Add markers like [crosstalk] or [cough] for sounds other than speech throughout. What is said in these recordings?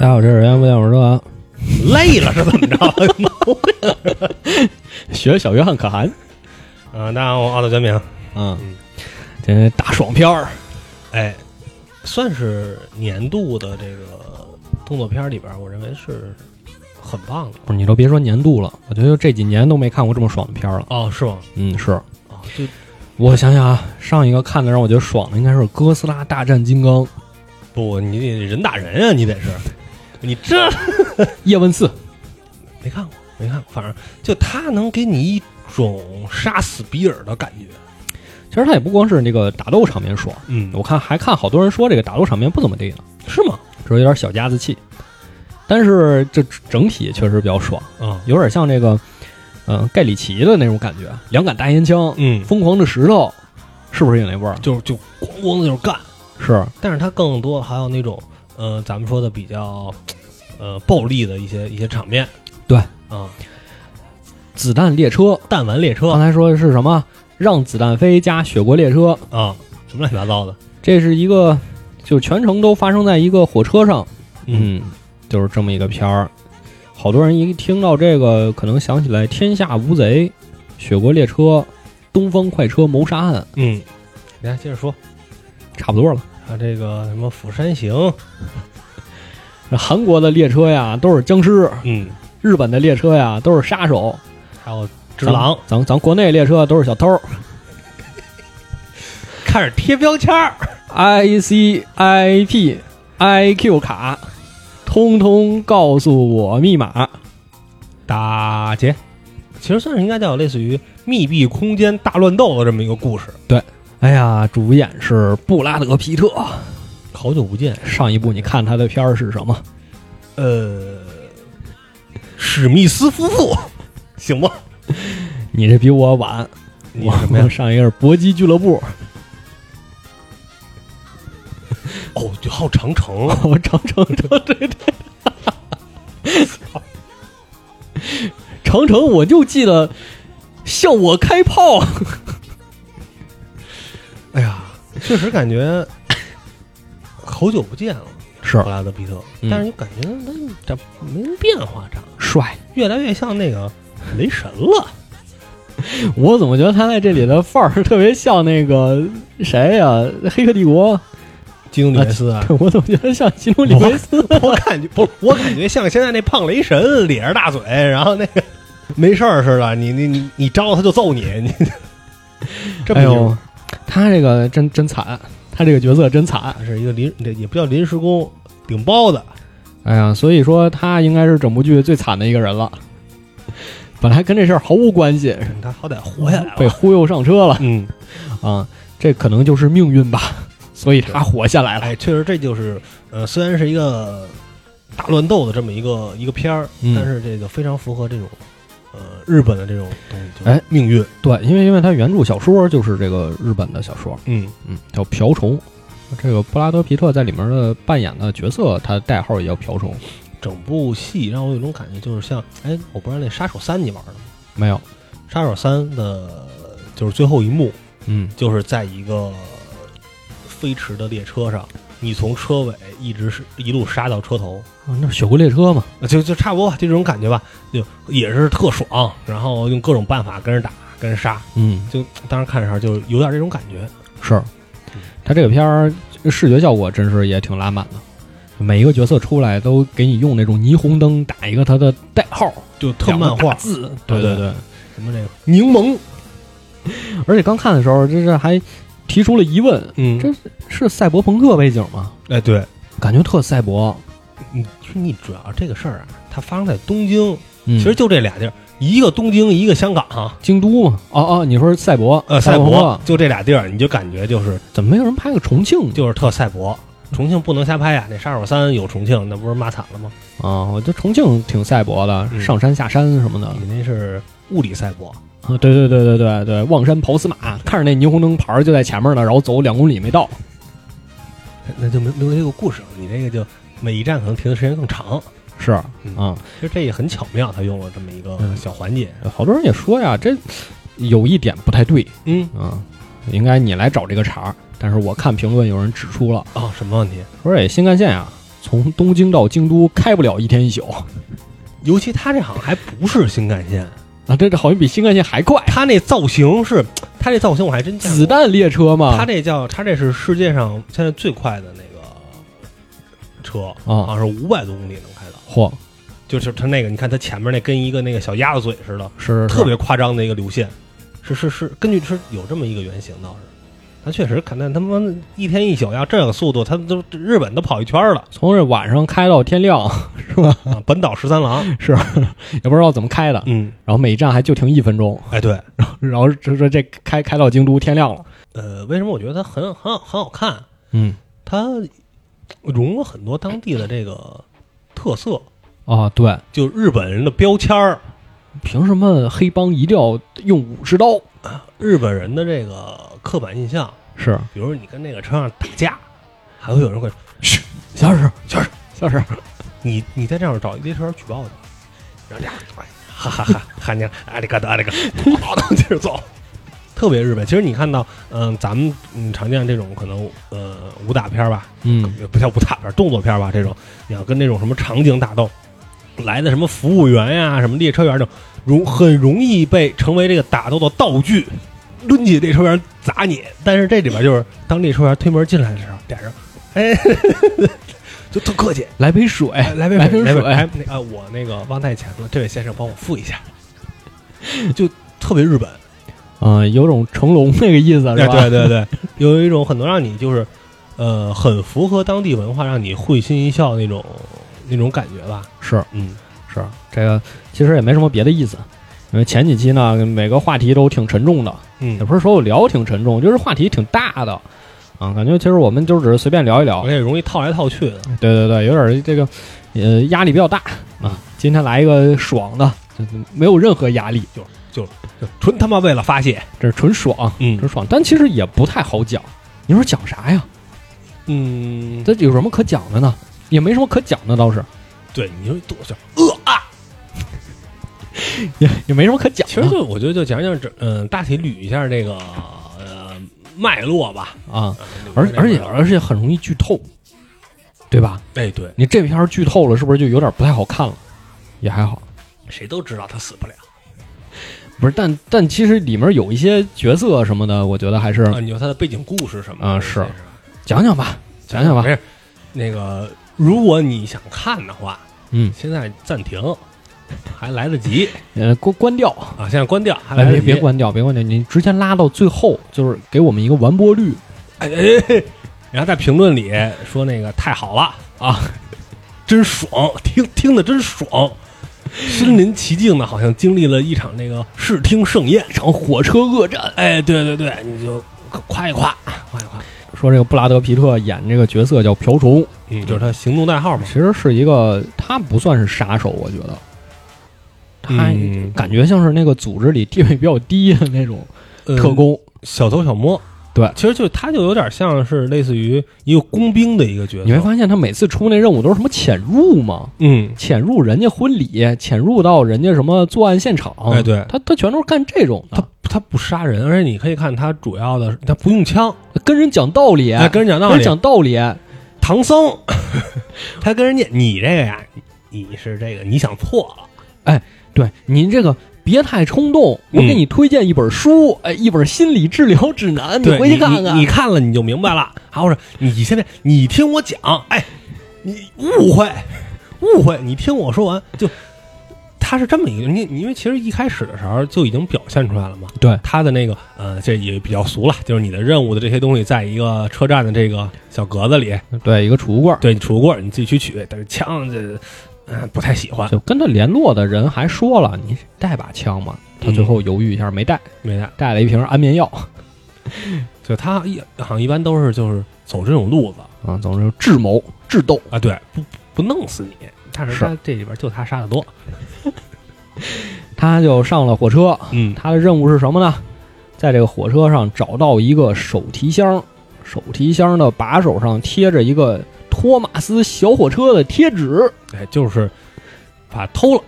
大家好，这是原不见我说，[laughs] 累了是怎么着？[laughs] 学小约翰可汗。嗯，大家好，我奥特卷饼。嗯，这大爽片儿，哎，算是年度的这个动作片里边，我认为是很棒的。不是你都别说年度了，我觉得这几年都没看过这么爽的片儿了。哦，是吗？嗯，是。哦，就我想想啊，上一个看的让我觉得爽的应该是《哥斯拉大战金刚》。不，你得人打人啊，你得是，你这 [laughs] 叶问四没看过，没看过。反正就他能给你一种杀死比尔的感觉。其实他也不光是那个打斗场面爽，嗯我看还看好多人说这个打斗场面不怎么地呢，是吗？说有点小家子气。但是这整体确实比较爽，啊，有点像这个，嗯、盖里奇的那种感觉，两杆大烟枪，嗯，疯狂的石头，是不是有那味儿？就就咣咣的就是干。是，但是它更多还有那种，呃，咱们说的比较，呃，暴力的一些一些场面。对啊，子弹列车，弹丸列车刚才说的是什么？让子弹飞加雪国列车，啊，什么乱七八糟的。这是一个，就全程都发生在一个火车上，嗯，就是这么一个片儿。好多人一听到这个，可能想起来《天下无贼》《雪国列车》《东方快车谋杀案》，嗯，来接着说，差不多了。啊这个什么《釜山行》，那韩国的列车呀都是僵尸，嗯，日本的列车呀都是杀手，还有《只狼》，咱咱咱国内列车都是小偷。[laughs] 开始贴标签儿。I C I P I Q 卡，通通告诉我密码。打劫，其实算是应该叫类似于密闭空间大乱斗的这么一个故事。对哎呀，主演是布拉德皮特。好久不见，上一部你看他的片儿是什么？呃，史密斯夫妇，[laughs] 行吗？你这比我晚，我你什么呀？上一个是搏击俱乐部，[laughs] 哦，就还有 [laughs] 长城，我长城对对对，长城我就记得向我开炮。哎呀，确实感觉好久不见了，是布拉德皮特，嗯但是你感觉他这没什么变化，长得帅，越来越像那个雷神了。[laughs] 我怎么觉得他在这里的范儿特别像那个谁呀、黑客帝国》基努里维斯啊，我怎么觉得像基努里维斯？我感觉不是，我感觉像现在那胖雷神，咧着大嘴，然后那个没事儿似的，你你你你招他就揍你，你这么哎牛呦，他这个真真惨，他这个角色真惨。是一个临，这也不叫临时工，顶包的。哎呀，所以说他应该是整部剧最惨的一个人了。本来跟这事儿毫无关系，他好歹活下来了。被忽悠上车了嗯，啊！这可能就是命运吧，所以他活下来了。哎，确实这就是，呃，虽然是一个大乱斗的这么一个一个片儿，嗯但是这个非常符合这种，呃，日本的这种东西，就是哎，命运。对，因为因为它原著小说就是这个日本的小说，嗯，嗯，叫《瓢虫》。这个布拉德皮特在里面的扮演的角色，他代号也叫瓢虫。整部戏让我有一种感觉，就是像，哎，我不知道那《杀手三》你玩了吗？没有，《杀手三》的，就是最后一幕，嗯，就是在一个飞驰的列车上，你从车尾一直是一路杀到车头，啊那雪国列车嘛，呃就就差不多吧，就这种感觉吧，就也是特爽，然后用各种办法跟人打，跟人杀，嗯，就当时看的时候就有点这种感觉。是。他这个片儿视觉效果真是也挺拉满的，每一个角色出来都给你用那种霓虹灯打一个他的代号，就特漫画，字，对对对。什么这个柠檬，而且刚看的时候，这是还提出了疑问：嗯这是赛博朋克背景吗？哎对，感觉特赛博。你你主要这个事儿啊，它发生在东京，嗯其实就这俩地儿，一个东京，一个香港，京都嘛，哦哦，你说赛博，呃，赛赛博就这俩地儿，你就感觉就是怎么没有人拍个重庆？就是特赛博。重庆不能瞎拍呀、那杀手三有重庆，那不是骂惨了吗？啊，我觉得重庆挺赛博的，嗯上山下山什么的。你那是物理赛博，啊，对对对对对对，望山跑死马，看着那霓虹灯牌儿就在前面呢，然后走两公里没到。那就没没有这个故事了。你这个就每一站可能停的时间更长。是嗯啊，其实这也很巧妙，他用了这么一个嗯小环节。好多人也说呀，这有一点不太对嗯，啊，应该你来找这个茬儿。但是我看评论有人指出了，哦，什么问题？说这新干线啊，从东京到京都开不了一天一宿尤其他这好像还不是新干线，啊，这这好像比新干线还快。它那造型是，它这造型我还真见过子弹列车嘛，它这叫它这是世界上现在最快的那个车，啊好像是五百多公里能开到。嚯，就是它那个，你看它前面那跟一个那个小鸭子嘴似的，是是特别夸张的一个流线，是是是，根据是有这么一个原型倒是。它确实，看那他妈一天一宿要这个速度，他都日本都跑一圈了从这晚上开到天亮，是吧？[laughs] 啊！本岛十三郎，是，也不知道怎么开的。嗯，然后每一站还就停一分钟，哎对，然后这这这开开到京都天亮了。呃，为什么我觉得它很很好很好看？嗯它融了很多当地的这个特色，啊，对，就日本人的标签儿，凭什么黑帮一定要用武士刀？日本人的这个刻板印象，是，比如你跟那个车上打架，还会有人会，嘘，小史，小史，小史，你你在这样找一列车员举报你，然后俩哈哈哈，喊你阿里嘎达阿里嘎达，当接着走，特别日本。其实你看到，嗯，咱们嗯常见这种可能呃武打片吧，嗯，也不叫武打片，动作片吧，这种你要跟那种什么场景打斗来的什么服务员呀、什么列车员这种，容很容易被成为这个打斗的道具，抡起列车员砸你。但是这里边就是当列车员推门进来的时候，俩人哎，[laughs] 就特客气。来杯水，哎来杯水，来杯哎，那啊，我那个忘带钱了，这位先生帮我付一下，[laughs] 就特别日本，嗯，有种成龙那个意思是哎，吧？对对对，[laughs] 有一种很能让你就是，呃，很符合当地文化，让你会心一笑那种那种感觉吧。是嗯，是，这个其实也没什么别的意思，因为前几期呢，每个话题都挺沉重的，嗯也，不是说我聊挺沉重，就是话题挺大的啊，感觉其实我们就只是随便聊一聊而，且容易套来套去的。对对对，有点这个呃压力比较大啊。今天来一个爽的，就是没有任何压力，就就就纯他妈为了发泄。这是纯爽，嗯纯爽。但其实也不太好讲，你说讲啥呀？嗯，这有什么可讲的呢？也没什么可讲的，倒是对，你就多少呃啊？也也没什么可讲的。其实就我觉得就讲讲这，嗯，大体捋一下这个呃脉络吧。啊，嗯而而且而且很容易剧透，对吧？哎，对，你这片儿剧透了，是不是就有点不太好看了？也还好，谁都知道他死不了不是？但但其实里面有一些角色什么的，我觉得还是啊。你说他的背景故事什么的啊是讲讲吧，讲讲吧没。事，那个如果你想看的话，嗯，现在暂停，还来得及呃，关关掉，啊！现在关掉，别来得及。别关掉，别关掉，你直接拉到最后，就是给我们一个完播率。哎哎哎！然后在评论里说那个太好了啊，真爽，听听的真爽，身临其境的，好像经历了一场那个视听盛宴，一场火车恶战。哎，对对对，你就夸一夸，夸一夸。说这个布拉德皮特演这个角色叫瓢虫，嗯，就是他行动代号嘛。其实是一个，他不算是杀手，我觉得，他嗯感觉像是那个组织里地位比较低的那种呃特工。小偷小摸。对其实就他就有点像是类似于一个工兵的一个角色。你会发现他每次出那任务都是什么潜入嘛，嗯，潜入人家婚礼，潜入到人家什么作案现场。哎对他他全都是干这种他的，他他不杀人，而且你可以看他主要的，他不用枪，跟人讲道理，哎，跟人讲道理。跟人讲道理。唐僧，[laughs] 他跟人家你这个呀，你你是这个你想错了，哎对您这个别太冲动，我嗯给你推荐一本书，哎，一本心理治疗指南，你，回去看看。你你看了你就明白了。还有是，你现在你听我讲，哎，你误会误会，你听我说完就。他是这么一个，你你因为其实一开始的时候就已经表现出来了嘛，对他的那个呃，这也比较俗了，就是你的任务的这些东西，在一个车站的这个小格子里，对一个储物柜，对储物柜你自己去取，但是枪这嗯、不太喜欢，就跟他联络的人还说了，你带把枪吗？他最后犹豫一下没带，没带。带了一瓶安眠药 [laughs] 就他一好像一般都是就是走这种路子啊。总是智谋智斗，啊，对，不不弄死你，但是是他这里边就他杀的多，他就上了火车。嗯，他的任务是什么呢？在这个火车上找到一个手提箱，手提箱的把手上贴着一个托马斯小火车的贴纸。哎，就是把他偷了，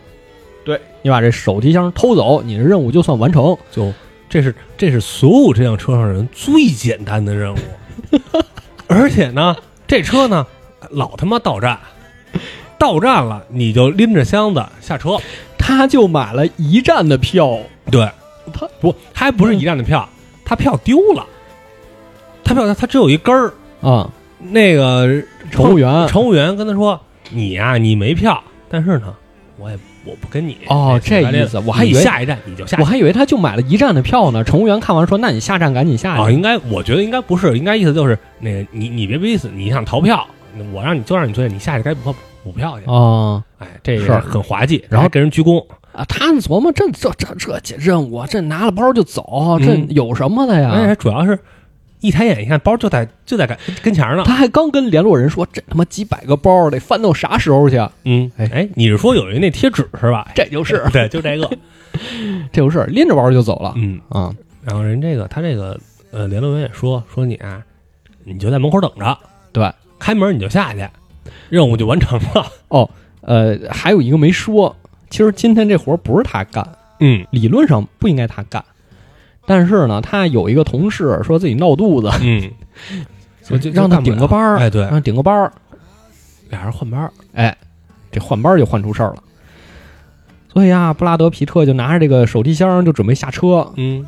对。你把这手提箱偷走，你的任务就算完成。就。这是这是所有这辆车上人最简单的任务，[laughs] 而且呢，这车呢老他妈到站，到站了你就拎着箱子下车。他就买了一站的票，对，他不，他还不是一站的票，他票丢了，他票他只有一根儿。啊，那个乘务员乘务员跟他说：“你呀、你没票，但是呢，我也我不跟你哦那个这意思我还以为下一站你就下我还以为他就买了一站的票呢。乘务员看完说：“那你下站赶紧下啊，去。应该我觉得应该不是，应该意思就是那个你你别逼死，你想逃票，我让你就让你追，你下去该补补票去。啊哎，这是个很滑稽，然后给人鞠躬。啊！他们琢磨这这这这这任务，这拿了包就走，这嗯有什么的呀？而且主要是一抬眼一看，包就在就在跟跟前儿呢。他还刚跟联络人说：“这他妈几百个包得翻到啥时候去？”嗯，哎哎，你是说有一那贴纸是吧？这就是 [laughs] 对，就这个。[laughs] 这就是拎着包就走了嗯，啊！然后人这个他这个呃联络员也说说你啊，你就在门口等着，对，开门你就下去，任务就完成了。哦，呃，还有一个没说，其实今天这活不是他干，嗯理论上不应该他干，但是呢，他有一个同事说自己闹肚子，嗯，[laughs] 就就让他顶个班儿，哎，对。让，他顶个班儿，俩人换班儿。哎，这换班儿就换出事儿了。所以啊，布拉德皮特就拿着这个手提箱就准备下车，嗯，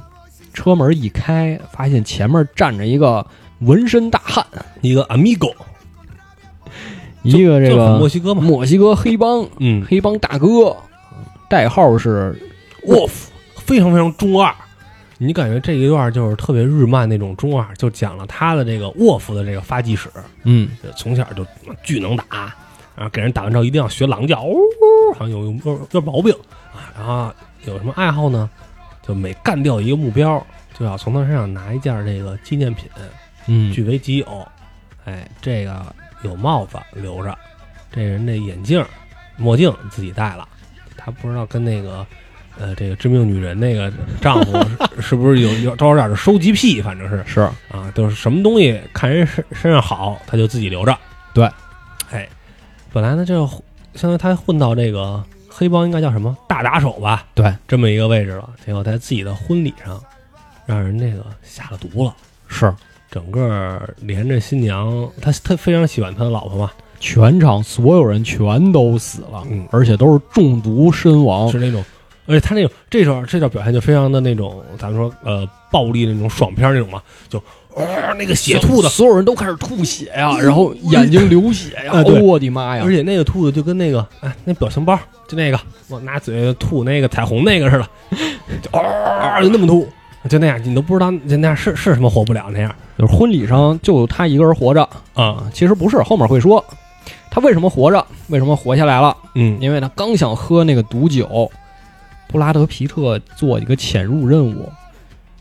车门一开，发现前面站着一个纹身大汉，一个 amigo，[laughs] 一个这个墨西哥嘛。墨西哥黑帮嗯。黑帮大哥，代号是沃夫非常非常中二。你感觉这一段就是特别日漫那种中二，就讲了他的这个沃夫的这个发迹史。嗯从小就巨能打，然后给人打完之后一定要学狼叫，呜，好像有有有毛病啊。然后有什么爱好呢？就每干掉一个目标，就要从他身上拿一件这个纪念品嗯据为己有。哎，这个有帽子留着，这人这眼镜、墨镜自己戴了，他不知道跟那个。呃，这个致命女人那个丈夫是 [laughs] 是不是有有多少点的收集癖？反正是是啊，就是什么东西看人身身上好，他就自己留着。对，哎，本来呢，这相当于他混到这个黑帮应该叫什么大打手吧，对，这么一个位置了。结果在自己的婚礼上，让人那个下了毒了，是，整个连着新娘，他他非常喜欢他的老婆嘛，全场所有人全都死了，嗯而且都是中毒身亡是。那种。而且他那种这段这段表现就非常的那种，咱们说呃暴力那种爽片那种嘛，就哇、那个血吐的，所有人都开始吐血呀、然后眼睛流血呀、我的妈呀而！且那个兔子就跟那个哎，那表情包就那个，我拿嘴吐那个彩虹那个似的，就嗷、就那么吐，就那样，你都不知道就那样是是什么活不了那样就是婚礼上就他一个人活着啊，啊，其实不是，后面会说。他为什么活着，为什么活下来了，嗯。因为他刚想喝那个毒酒，布拉德皮特做一个潜入任务，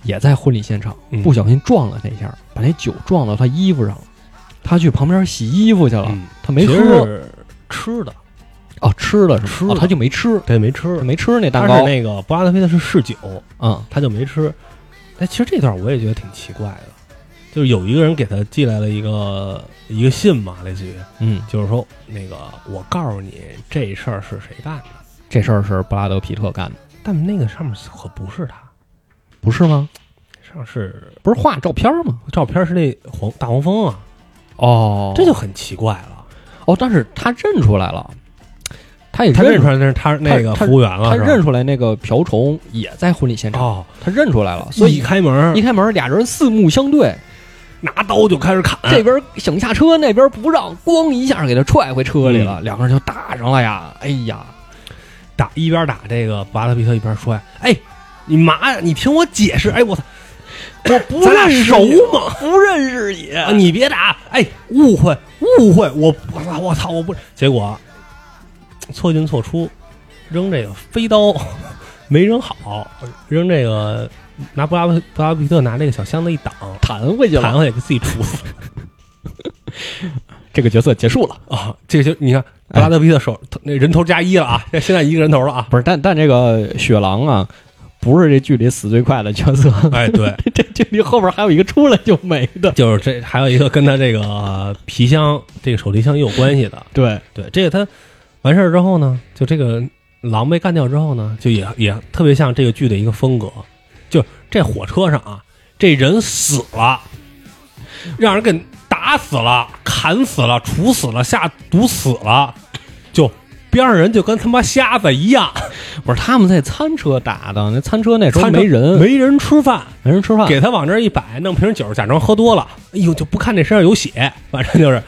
也在婚礼现场，嗯不小心撞了那下，把那酒撞到他衣服上了。他去旁边洗衣服去了，嗯，他没其实喝是吃的，哦，吃的是吗吃他就没吃，对，没吃他，没吃那蛋糕，那个布拉德皮特是嗜酒，嗯，他就没吃。哎，其实这段我也觉得挺奇怪的，就是有一个人给他寄来了一个一个信嘛，类似于嗯，就是说那个我告诉你这事儿是谁干的，这事儿是布拉德皮特干的，但那个上面可不是他，不是吗？上是不是画照片吗？照片是那黄大黄蜂啊，哦这就很奇怪了。哦，但是他认出来了，他也他认出出来那是他那个服务员了，他认出来那个瓢虫也在婚礼现场，哦，他认出来了，所以一开门一开门俩人四目相对，拿刀就开始砍，这边想下车，那边不让，咣一下给他踹回车里了，两个人就打上了呀！哎呀，打一边打这个巴拉皮特一边说呀：“哎，你妈呀，你听我解释！哎，我操，我不咱俩认识熟你吗？不认识你，啊，你别打！哎，误会误会，我我操我操我不……结果错进错出，扔这个飞刀没扔好，扔这个拿布拉布拉皮特拿这个小箱子一挡，弹回去了。弹回去给自己杵死 [laughs] 这个角色结束了，啊！这个就你看布拉德皮特手那人头加一了啊，现在一个人头了啊！不是？但但这个雪狼啊，不是这剧里死最快的角色，哎，对，[laughs] 这剧里后边还有一个出来就没的。就是这还有一个跟他这个皮箱这个手提箱也有关系的。对，对，这个他完事儿之后呢，就这个狼被干掉之后呢，就也也特别像这个剧的一个风格，就这火车上啊，这人死了，让人给打打死了、砍死了、处死了、下毒死了，就边上人就跟他妈瞎子一样，[laughs] 不是他们在餐车打的，那餐车那时候没人，没人吃饭，没人吃饭，给他往这一摆，弄瓶酒，假装喝多了，哎呦，就不看那身上有血，反正就是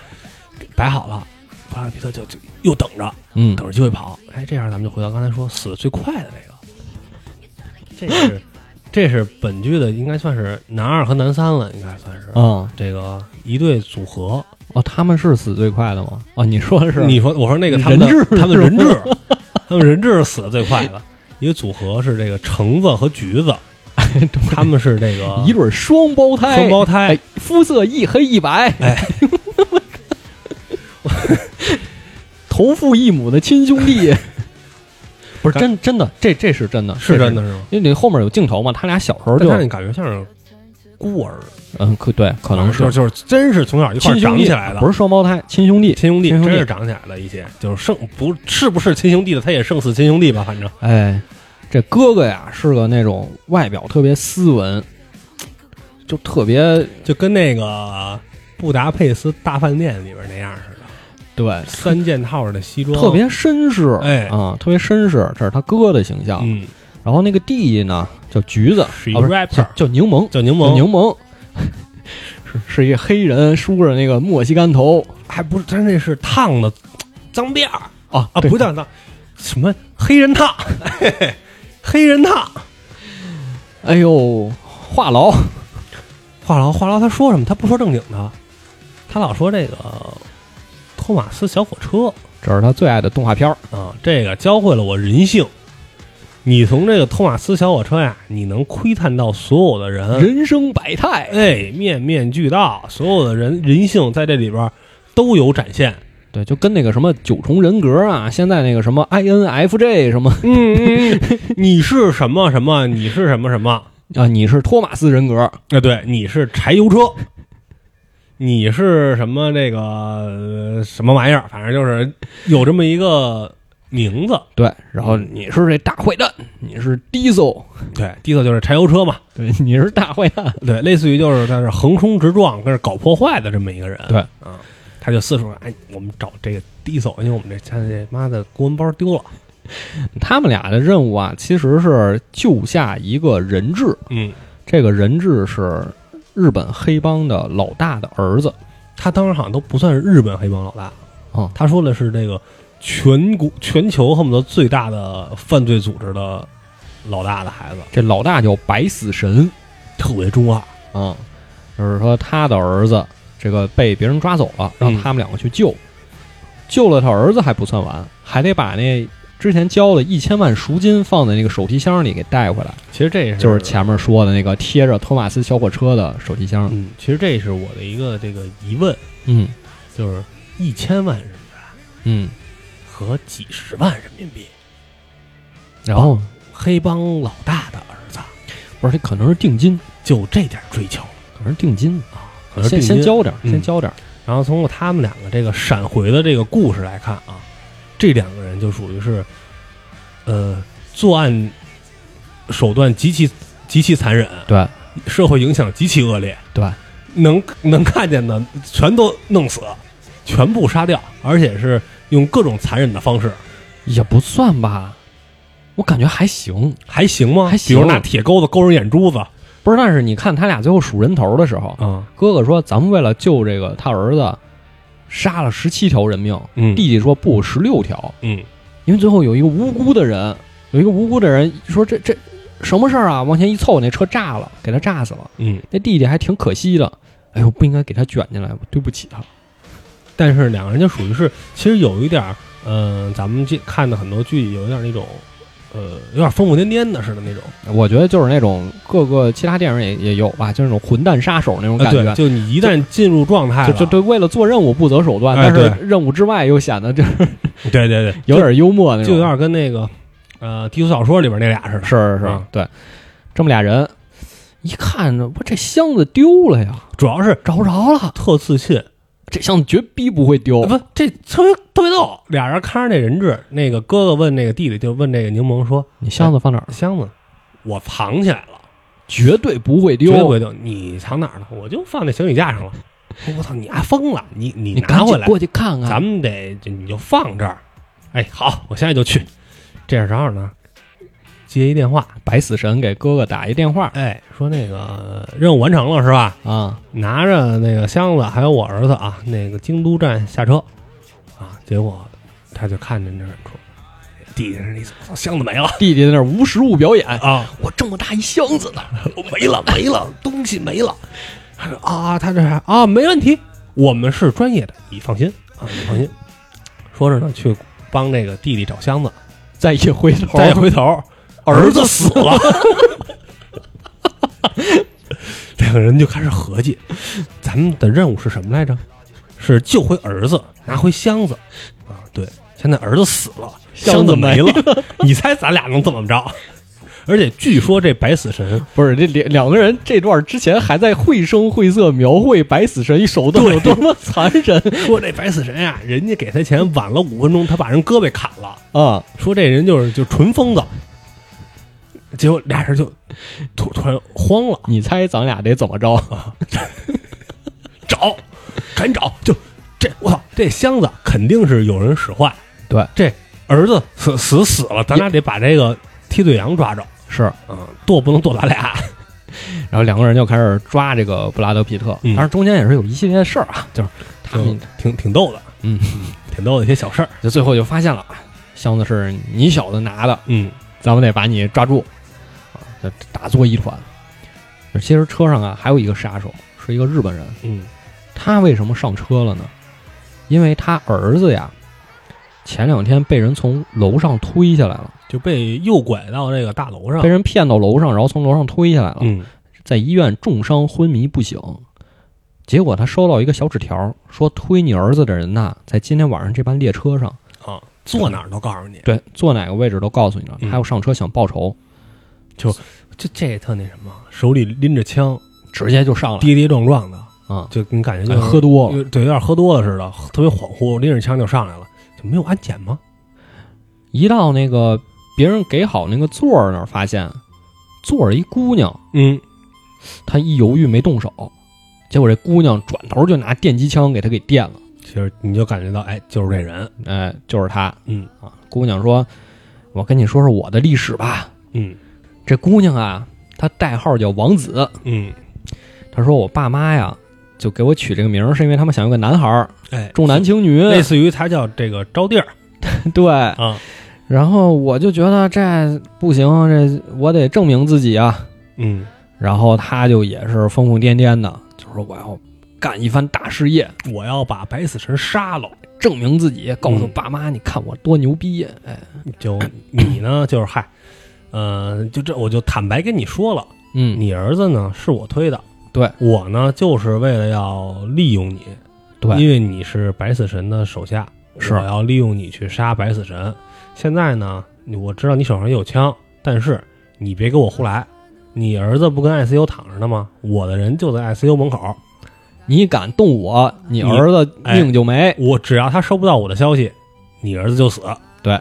摆好了，布拉德皮特就就又等着，嗯。等着机会跑。哎，这样咱们就回到刚才说死的最快的那个，这是 [laughs] 这是本剧的应该算是男二和男三了，应该算是。嗯。这个一对组合，哦，他们是死最快的吗？哦，你说的是你说我说那个他们的人质他们人质，他们人质是死的最快的。一个组合是这个橙子和橘子，[laughs] 他们是这个一对双胞胎，双胞胎哎，肤色一黑一白，哎，[laughs] 同父异母的亲兄弟，[laughs] 不是真真的，这这是真的，是真的，是吗？因为你后面有镜头嘛，他俩小时候就但是你感觉像是孤儿，嗯，可对，可能就是就是真是从小一块长起来的，不是双胞胎，亲兄弟，亲兄弟，亲兄弟真是长起来了一些，就是胜不是不是亲兄弟的，他也胜似亲兄弟吧，反正。哎，这哥哥呀是个那种外表特别斯文，就特别就跟那个布达佩斯大饭店里边那样似的，对，三件套的西装，特别绅士，哎啊，特别绅士，这是他哥的形象。嗯，然后那个弟弟呢叫橘子，是一啊不 rapper 叫叫柠檬，叫叫柠檬，[laughs] 柠檬，是是一个黑人，梳着那个墨西干头。还不是他那是烫的脏辫儿。啊啊，不叫脏，什么黑人烫，嘿 [laughs] 嘿黑人烫。哎呦，话痨，话痨话痨，他说什么？他不说正经的，他老说这个托马斯小火车。这是他最爱的动画片儿。啊，这个教会了我人性。你从这个托马斯小火车呀，你能窥探到所有的人，人生百态。哎，面面俱到，所有的人人性在这里边都有展现。对，就跟那个什么九重人格啊，现在那个什么 INFJ 什么嗯你是什么什么？你是什么什么？啊，你是托马斯人格，啊，对，你是柴油车，你是什么那个、呃什么玩意儿？反正就是有这么一个名字。对，然后你是这大坏蛋，你是 Diesel，对，，Diesel 就是柴油车嘛，对，你是大坏蛋，对，类似于就是在这横冲直撞，跟这搞破坏的这么一个人。对。啊，他就四处哎，我们找这个 Diesel，，因为我们这现在这妈的公文包丢了。他们俩的任务啊，其实是救下一个人质，嗯，这个人质是日本黑帮的老大的儿子，他当时好像都不算是日本黑帮老大，哦。他说的是这个全国全球恨不得最大的犯罪组织的老大的孩子，这老大叫白死神，特别中二。啊、就是说他的儿子这个被别人抓走了，让嗯他们两个去救，救了他儿子还不算完，还得把那之前交的一千万赎金放在那个手提箱里给带回来，其实这是就是前面说的那个贴着托马斯小火车的手提箱。嗯，其实这是我的一个这个疑问，嗯。就是一千万人吧嗯，和几十万人民币，然后黑帮老大的儿子不是，这可能是定金，就这点追求可能是定金啊，可能先先交点，嗯先交点儿。然后通过他们两个这个闪回的这个故事来看啊，这两个人就属于是，呃，作案手段极其极其残忍，对社会影响极其恶劣，对，能能看见的全都弄死，全部杀掉，而且是用各种残忍的方式，也不算吧，我感觉还行。还行吗？还行比如拿铁钩子勾人眼珠子不是，但是你看他俩最后数人头的时候，嗯，哥哥说咱们为了救这个他儿子，杀了十七条人命，嗯弟弟说不，十六条，嗯因为最后有一个无辜的人，有一个无辜的人说这这什么事儿啊？往前一凑，那车炸了，给他炸死了。嗯，那弟弟还挺可惜的，哎呦，不应该给他卷进来，对不起他。但是两个人就属于是，其实有一点儿，嗯、咱们这看的很多剧有一点儿那种，呃，有点疯疯癫癫的似的那种。我觉得就是那种各个其他电影也也有吧，就是那种混蛋杀手那种感觉。呃对，就你一旦进入状态了，就就对，为了做任务不择手段，哎但是任务之外又显得就是 [laughs] 对对对，有点幽默那种，就有点跟那个呃低俗小说里边那俩似的，是是是，嗯对，这么俩人，一看着我这箱子丢了呀，主要是找不着了，特自信，这箱子绝逼不会丢，不，这特别特别逗。俩人看着那人质，那个哥哥问那个弟弟，就问那个柠檬说你箱子放哪儿：“了？箱子我藏起来了，绝对不会丢，绝对不会丢。你藏哪儿了？我就放那行李架上了。我操，你还疯了，你你你拿回来，过去看看。咱们得就你就放这儿。哎，好，我现在就去。这时候呢，接一电话，白死神给哥哥打一电话哎，说那个任务完成了是吧？啊，拿着那个箱子，还有我儿子啊，那个京都站下车啊。结果他就看见这说，弟弟那操箱子没了弟弟在那儿无实物表演，啊，我这么大一箱子呢。没了 [laughs] 没了，东西没了。他说啊，他这啊没问题，我们是专业的，你放心啊，你放心。说着呢，去帮那个弟弟找箱子，再一回头，再一回头，儿子死了。[laughs] 两个人就开始合计，咱们的任务是什么来着？是救回儿子，拿回箱子啊。对，现在儿子死了，箱子没了。你猜咱俩能怎么着？而且据说这白死神不是这两两个人这段之前还在绘声绘色描绘白死神手段有多么残忍说这白死神呀、人家给他钱晚了五分钟，他把人胳膊砍了。啊！说这人就是就纯疯子。结果俩人就突突然慌了，你猜咱俩得怎么着？找，赶紧找，就这我操，这箱子肯定是有人使坏。对，这儿子死死死了，咱俩得把这个替罪羊抓着。是，嗯，剁不能剁咱俩。[laughs] 然后两个人就开始抓这个布拉德皮特，嗯当然中间也是有一系列的事儿啊，就是他们挺挺逗的，嗯，挺逗的一些小事儿。就最后就发现了箱子是你小子拿的，嗯咱们得把你抓住打作一团。其实车上啊还有一个杀手，是一个日本人，嗯他为什么上车了呢？因为他儿子呀，前两天被人从楼上推下来了，就被诱拐到这个大楼上被。人骗到楼上，然后从楼上推下来了，嗯在医院重伤昏迷不醒。结果他收到一个小纸条，说推你儿子的人呐，在今天晚上这班列车上，啊，坐哪儿都告诉你。对，坐哪个位置都告诉你了。嗯他要上车想报仇，这这也特那什么，手里拎着枪，直接就上了跌跌撞撞的，啊！就你感觉哎就是喝多了，对，有点喝多了似的，特别恍惚，拎着枪就上来了，就没有安检吗？一到那个别人给好那个座儿那儿，发现坐着一姑娘，嗯，他一犹豫没动手，结果这姑娘转头就拿电击枪给他给电了。其实你就感觉到，哎，就是这人，哎，就是他嗯啊！姑娘说：“我跟你说说我的历史吧。嗯这姑娘啊，她代号叫王子。嗯，她说我爸妈呀，就给我取这个名儿，是因为他们想要个男孩儿，哎，重男轻女。类似于他叫这个招娣儿 [laughs] 对，啊，然后我就觉得这不行，这我得证明自己啊。嗯，然后他就也是疯疯癫癫的，就说我要干一番大事业，我要把白死神杀了。证明自己，告诉嗯爸妈，你看我多牛逼！哎，就你呢，就是嗨，[laughs] 呃，就这，我就坦白跟你说了，嗯，你儿子呢是我推的，对我呢就是为了要利用你，对因为你是白死神的手下，是我要利用你去杀白死神。现在呢，我知道你手上也有枪，但是你别给我胡来。你儿子不跟 ICU 躺着呢吗？我的人就在 ICU 门口，你敢动我，你你儿子命就没。我只要他收不到我的消息，你儿子就死。对，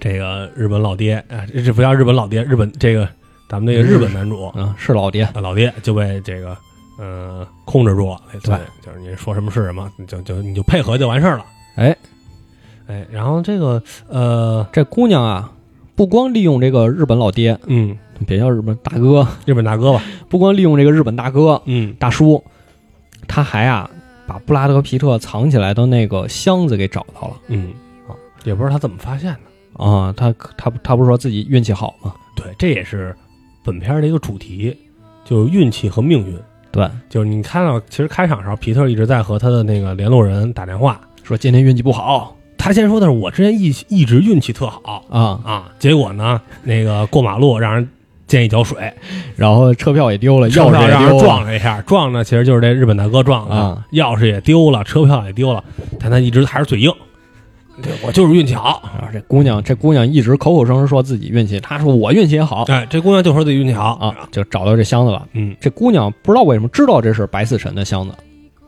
这个日本老爹，啊，这不叫日本老爹，日本这个咱们那个日本男主，嗯，是老爹。啊，老爹就被这个呃控制住了，对，就是你说什么是什么，你就就你就配合就完事儿了。哎。哎，然后这个呃这姑娘啊，不光利用这个日本老爹，嗯，别叫日本大哥，日本大哥吧，不光利用这个日本大哥嗯。大叔，他还啊把布拉德皮特藏起来的那个箱子给找到了。嗯。啊，也不知道他怎么发现的。啊。他他他不是说自己运气好吗？对，这也是本片的一个主题，就是运气和命运。对，就是你看到，其实开场的时候，皮特一直在和他的那个联络人打电话。说今天运气不好他先说的是我之前一一直运气特好啊，啊，结果呢，那个过马路让人溅一脚水，然后车票也丢了，车钥匙让人撞了一下，撞的其实就是这日本大哥撞的，啊钥匙也丢了，车票也丢了，但他一直还是嘴硬，对我就是运气好。然后这姑娘，这姑娘一直口口声声说自己运气，她说我运气也好哎，这姑娘就说自己运气好啊，，就找到这箱子了。嗯这姑娘不知道为什么知道这是白死神的箱子，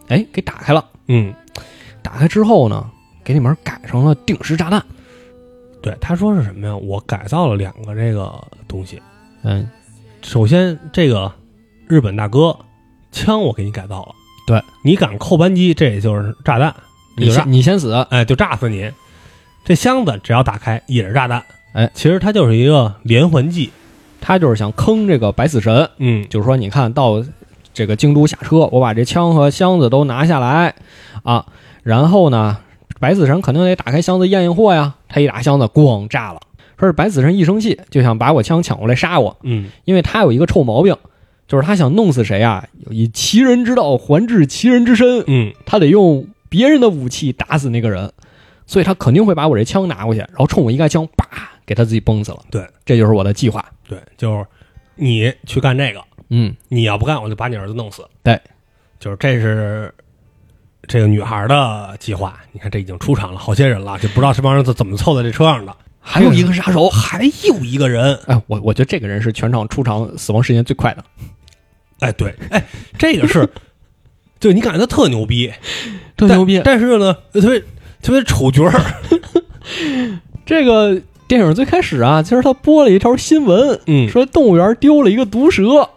哎，给打开了。嗯，打开之后呢，给里面改成了定时炸弹。对，他说是什么呀？我改造了两个这个东西，嗯，首先这个日本大哥枪我给你改造了，对你敢扣扳机，这也就是炸弹，你先你先死，哎，就炸死你。这箱子只要打开也是炸弹，哎，其实它就是一个连环计，他就是想坑这个白死神，嗯，就是说，你看到这个京都下车，我把这枪和箱子都拿下来啊，然后呢，白死神肯定得打开箱子验验货呀。他一打箱子，咣炸了。说是白死神一生气就想把我枪抢过来杀我，嗯，因为他有一个臭毛病，就是他想弄死谁啊，以其人之道还治其人之身，嗯，他得用别人的武器打死那个人，所以他肯定会把我这枪拿过去，然后冲我一开枪，叭，给他自己崩死了。对，这就是我的计划。对，就是你去干这个，嗯，你要不干，我就把你儿子弄死。对，就是这是这个女孩的计划。你看，这已经出场了好些人了，就不知道这帮人怎怎么凑在这车上的。还有一个杀手，还有一个人，哎，我我觉得这个人是全场出场死亡时间最快的，哎，对，哎，这个是，[laughs] 就你感觉他特牛逼，特牛逼。但是呢，特别特别丑角儿，[laughs] 这个电影最开始啊，其实他播了一条新闻，嗯说动物园丢了一个毒蛇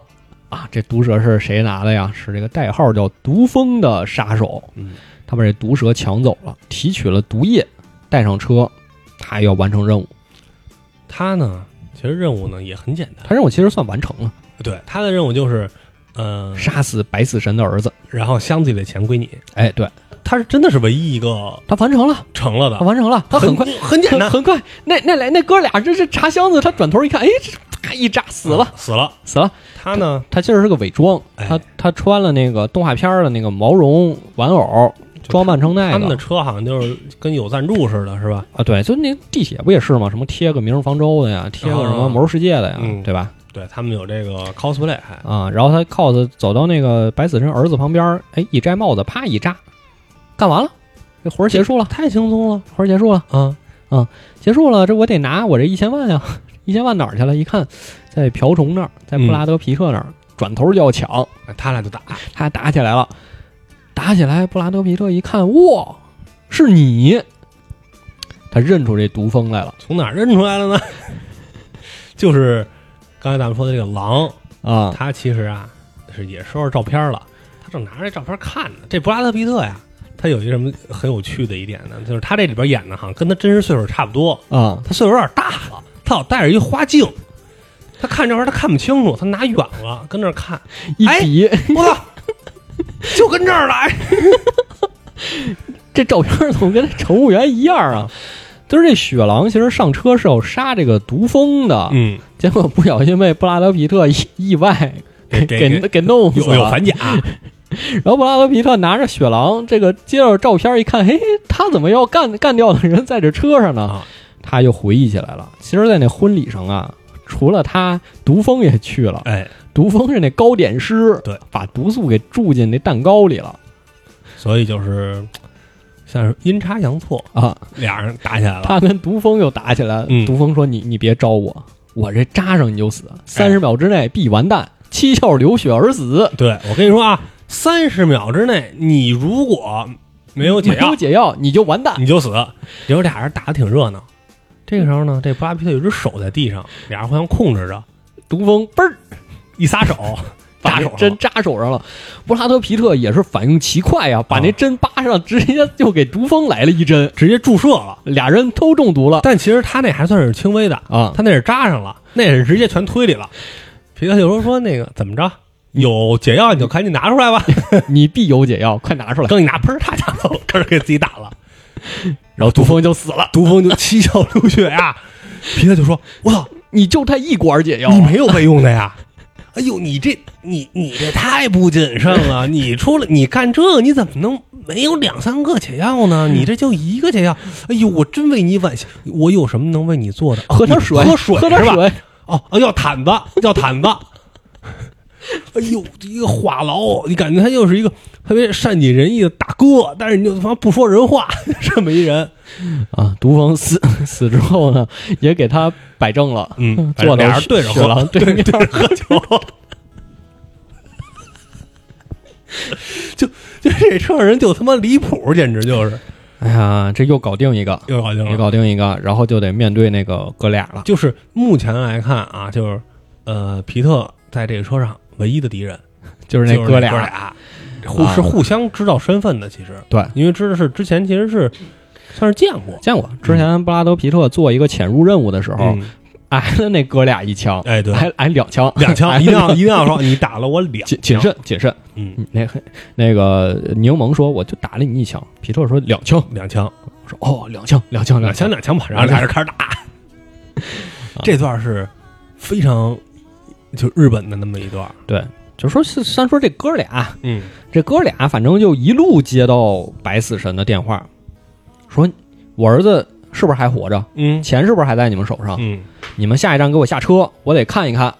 啊，这毒蛇是谁拿的呀？是这个代号叫毒蜂的杀手，嗯，他把这毒蛇抢走了，提取了毒液，带上车，他要完成任务。他呢，其实任务呢也很简单，他任务其实算完成了，对，他的任务就是，嗯、杀死白死神的儿子。然后箱子里的钱归你。哎，对他是真的是唯一一个他完成了，成了的他，完成了，他很快，很简单，很很快。那那来那哥俩这是查箱子，他转头一看，哎，这啪一扎死了，死了。死了。他呢，他其实是个伪装，哎他他穿了那个动画片的那个毛绒玩偶，装扮成那个。他们的车好像就是跟有赞助似的，是吧？啊，对，就那地铁不也是吗？什么贴个明日方舟的呀，贴个什么魔兽世界的呀，嗯对吧？对他们有这个 cosplay，还啊，然后他 cos 走到那个白死神儿子旁边，哎，一摘帽子，啪一扎，干完了，这活儿结束了，太轻松了活儿结束了，啊啊！结束了，这我得拿我这一千万呀，一千万哪儿去了？一看，在瓢虫那儿，在布拉德皮特那儿，转头就要抢，哎他俩就打，他俩打起来了，打起来，布拉德皮特一看，哇，是你，他认出这毒蜂来了从哪儿认出来了呢？[laughs] 就是刚才咱们说的这个狼，啊，他其实啊是也收着照片了，他正拿着这照片看呢。这布拉德皮特呀，他有一个什么很有趣的一点呢？就是他这里边演的哈，跟他真实岁数差不多，啊，他岁数有点大了，他老戴着一花镜，他看这玩意儿他看不清楚，他拿远了跟那儿看，哎一比，我操，就跟这儿来，[laughs] 这照片怎么跟乘务员一样啊？就是这雪狼其实上车是要杀这个毒蜂的，嗯，结果不小心被布拉德皮特意意外给给给弄死了。有有反甲，[laughs] 然后布拉德皮特拿着雪狼，这个接着照片一看，嘿，他怎么要干干掉的人在这车上呢？啊他就回忆起来了。其实，在那婚礼上啊，除了他，毒蜂也去了。哎，毒蜂是那糕点师，对，把毒素给注进那蛋糕里了所以就是像是阴差阳错，啊。俩人打起来了。他跟毒蜂又打起来，嗯毒蜂说：“你你别招我，我这扎上你就死，三十秒之内必完蛋，七窍流血而死。对我跟你说啊，三十秒之内，你如果没有解没有药，解药你就完蛋。你就死。结果俩人打的挺热闹。这个时候呢，这布拉皮特有只手在地上，俩人互相控制着，毒蜂嘣儿一撒手，扎针扎手上了。布拉德皮特也是反应奇快呀，把那针扒上，直接就给毒蜂来了一针，直接注射了。俩人都中毒了但其实他那还算是轻微的，啊！他那是扎上了，那是直接全推里了。皮特就说说那个怎么着，有解药你就赶紧拿出来吧。[laughs] 你必有解药，快拿出来。刚一拿，砰，他家伙 [laughs] 开始给自己打了，然后毒蜂就死了，毒蜂就七窍流血呀。[laughs] 皮特就说：“我操，你就他一管解药啊，你没有备用的呀？哎呦，你这你你这太不谨慎了！你出来你干这个，你怎么能没有两三个解药呢？你这就一个解药。哎呦，我真为你惋惜。我有什么能为你做的？喝点水，喝水？喝点水。哦哦，要毯子，要毯子。[laughs] 哎呦，这一个话痨，你感觉他又是一个特别善解人意的大哥，但是你就他妈不说人话，[laughs] 这么一人。啊，毒蜂死死之后呢，也给他摆正了，嗯 [laughs] 坐到俩人对着喝对着喝酒。就就这车上人就他妈离谱，简直就是哎呀，这又搞定一个，又又搞定又。搞定一个，然后就得面对那个哥俩了。就是目前来看啊，就是呃，皮特在这个车上唯一的敌人。[laughs] 就是那那哥俩，俩，互是互相知道身份的，其实。对，因为知道是之前其实是算是见过，见过。之前布拉德皮特做一个潜入任务的时候，嗯。挨了那哥俩一枪，哎对，挨挨两枪，两枪一定要 [laughs] 一定要说你打了我两谨谨慎谨慎。嗯，嗯那 [laughs] 那个柠檬说我就打了你一枪，皮特说两枪，两枪。我说哦两枪两枪两枪。两枪吧，然后俩人开始打，这段是非常就日本的那么一段，对，就说是先说这哥俩，嗯这哥俩反正就一路接到白死神的电话，说我儿子是不是还活着？嗯钱是不是还在你们手上？嗯，你们下一站给我下车，我得看一看。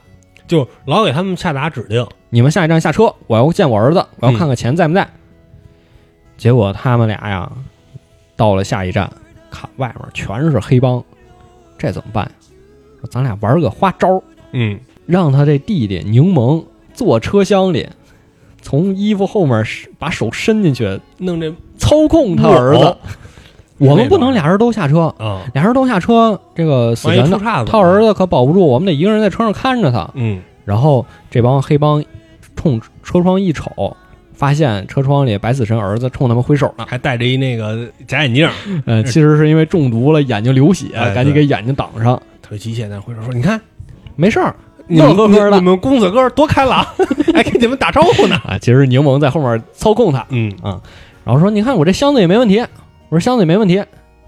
就老给他们下达指令，你们下一站下车，我要见我儿子，我要嗯看看钱在不在。结果他们俩呀，到了下一站，看外面全是黑帮，这怎么办咱俩玩个花招，嗯让他这弟弟柠檬坐车厢里，从衣服后面伸把手伸进去弄这操控他儿子。哦我们不能俩人都下车，嗯，俩人都下车，这个死神他儿子可保不住，我们得一个人在车上看着他。嗯然后这帮黑帮冲车窗一瞅，发现车窗里白死神儿子冲他们挥手呢。还戴着一那个假眼镜，呃，其实是因为中毒了，眼睛流血，哎赶紧给眼睛挡上。特别机械的挥手说：“你看，没事儿你们乐呵呵的你们公子哥多开朗，[laughs] 还给你们打招呼呢。啊。其实柠檬在后面操控他，嗯啊，然后说：“你看我这箱子也没问题。”我说：“箱子也没问题。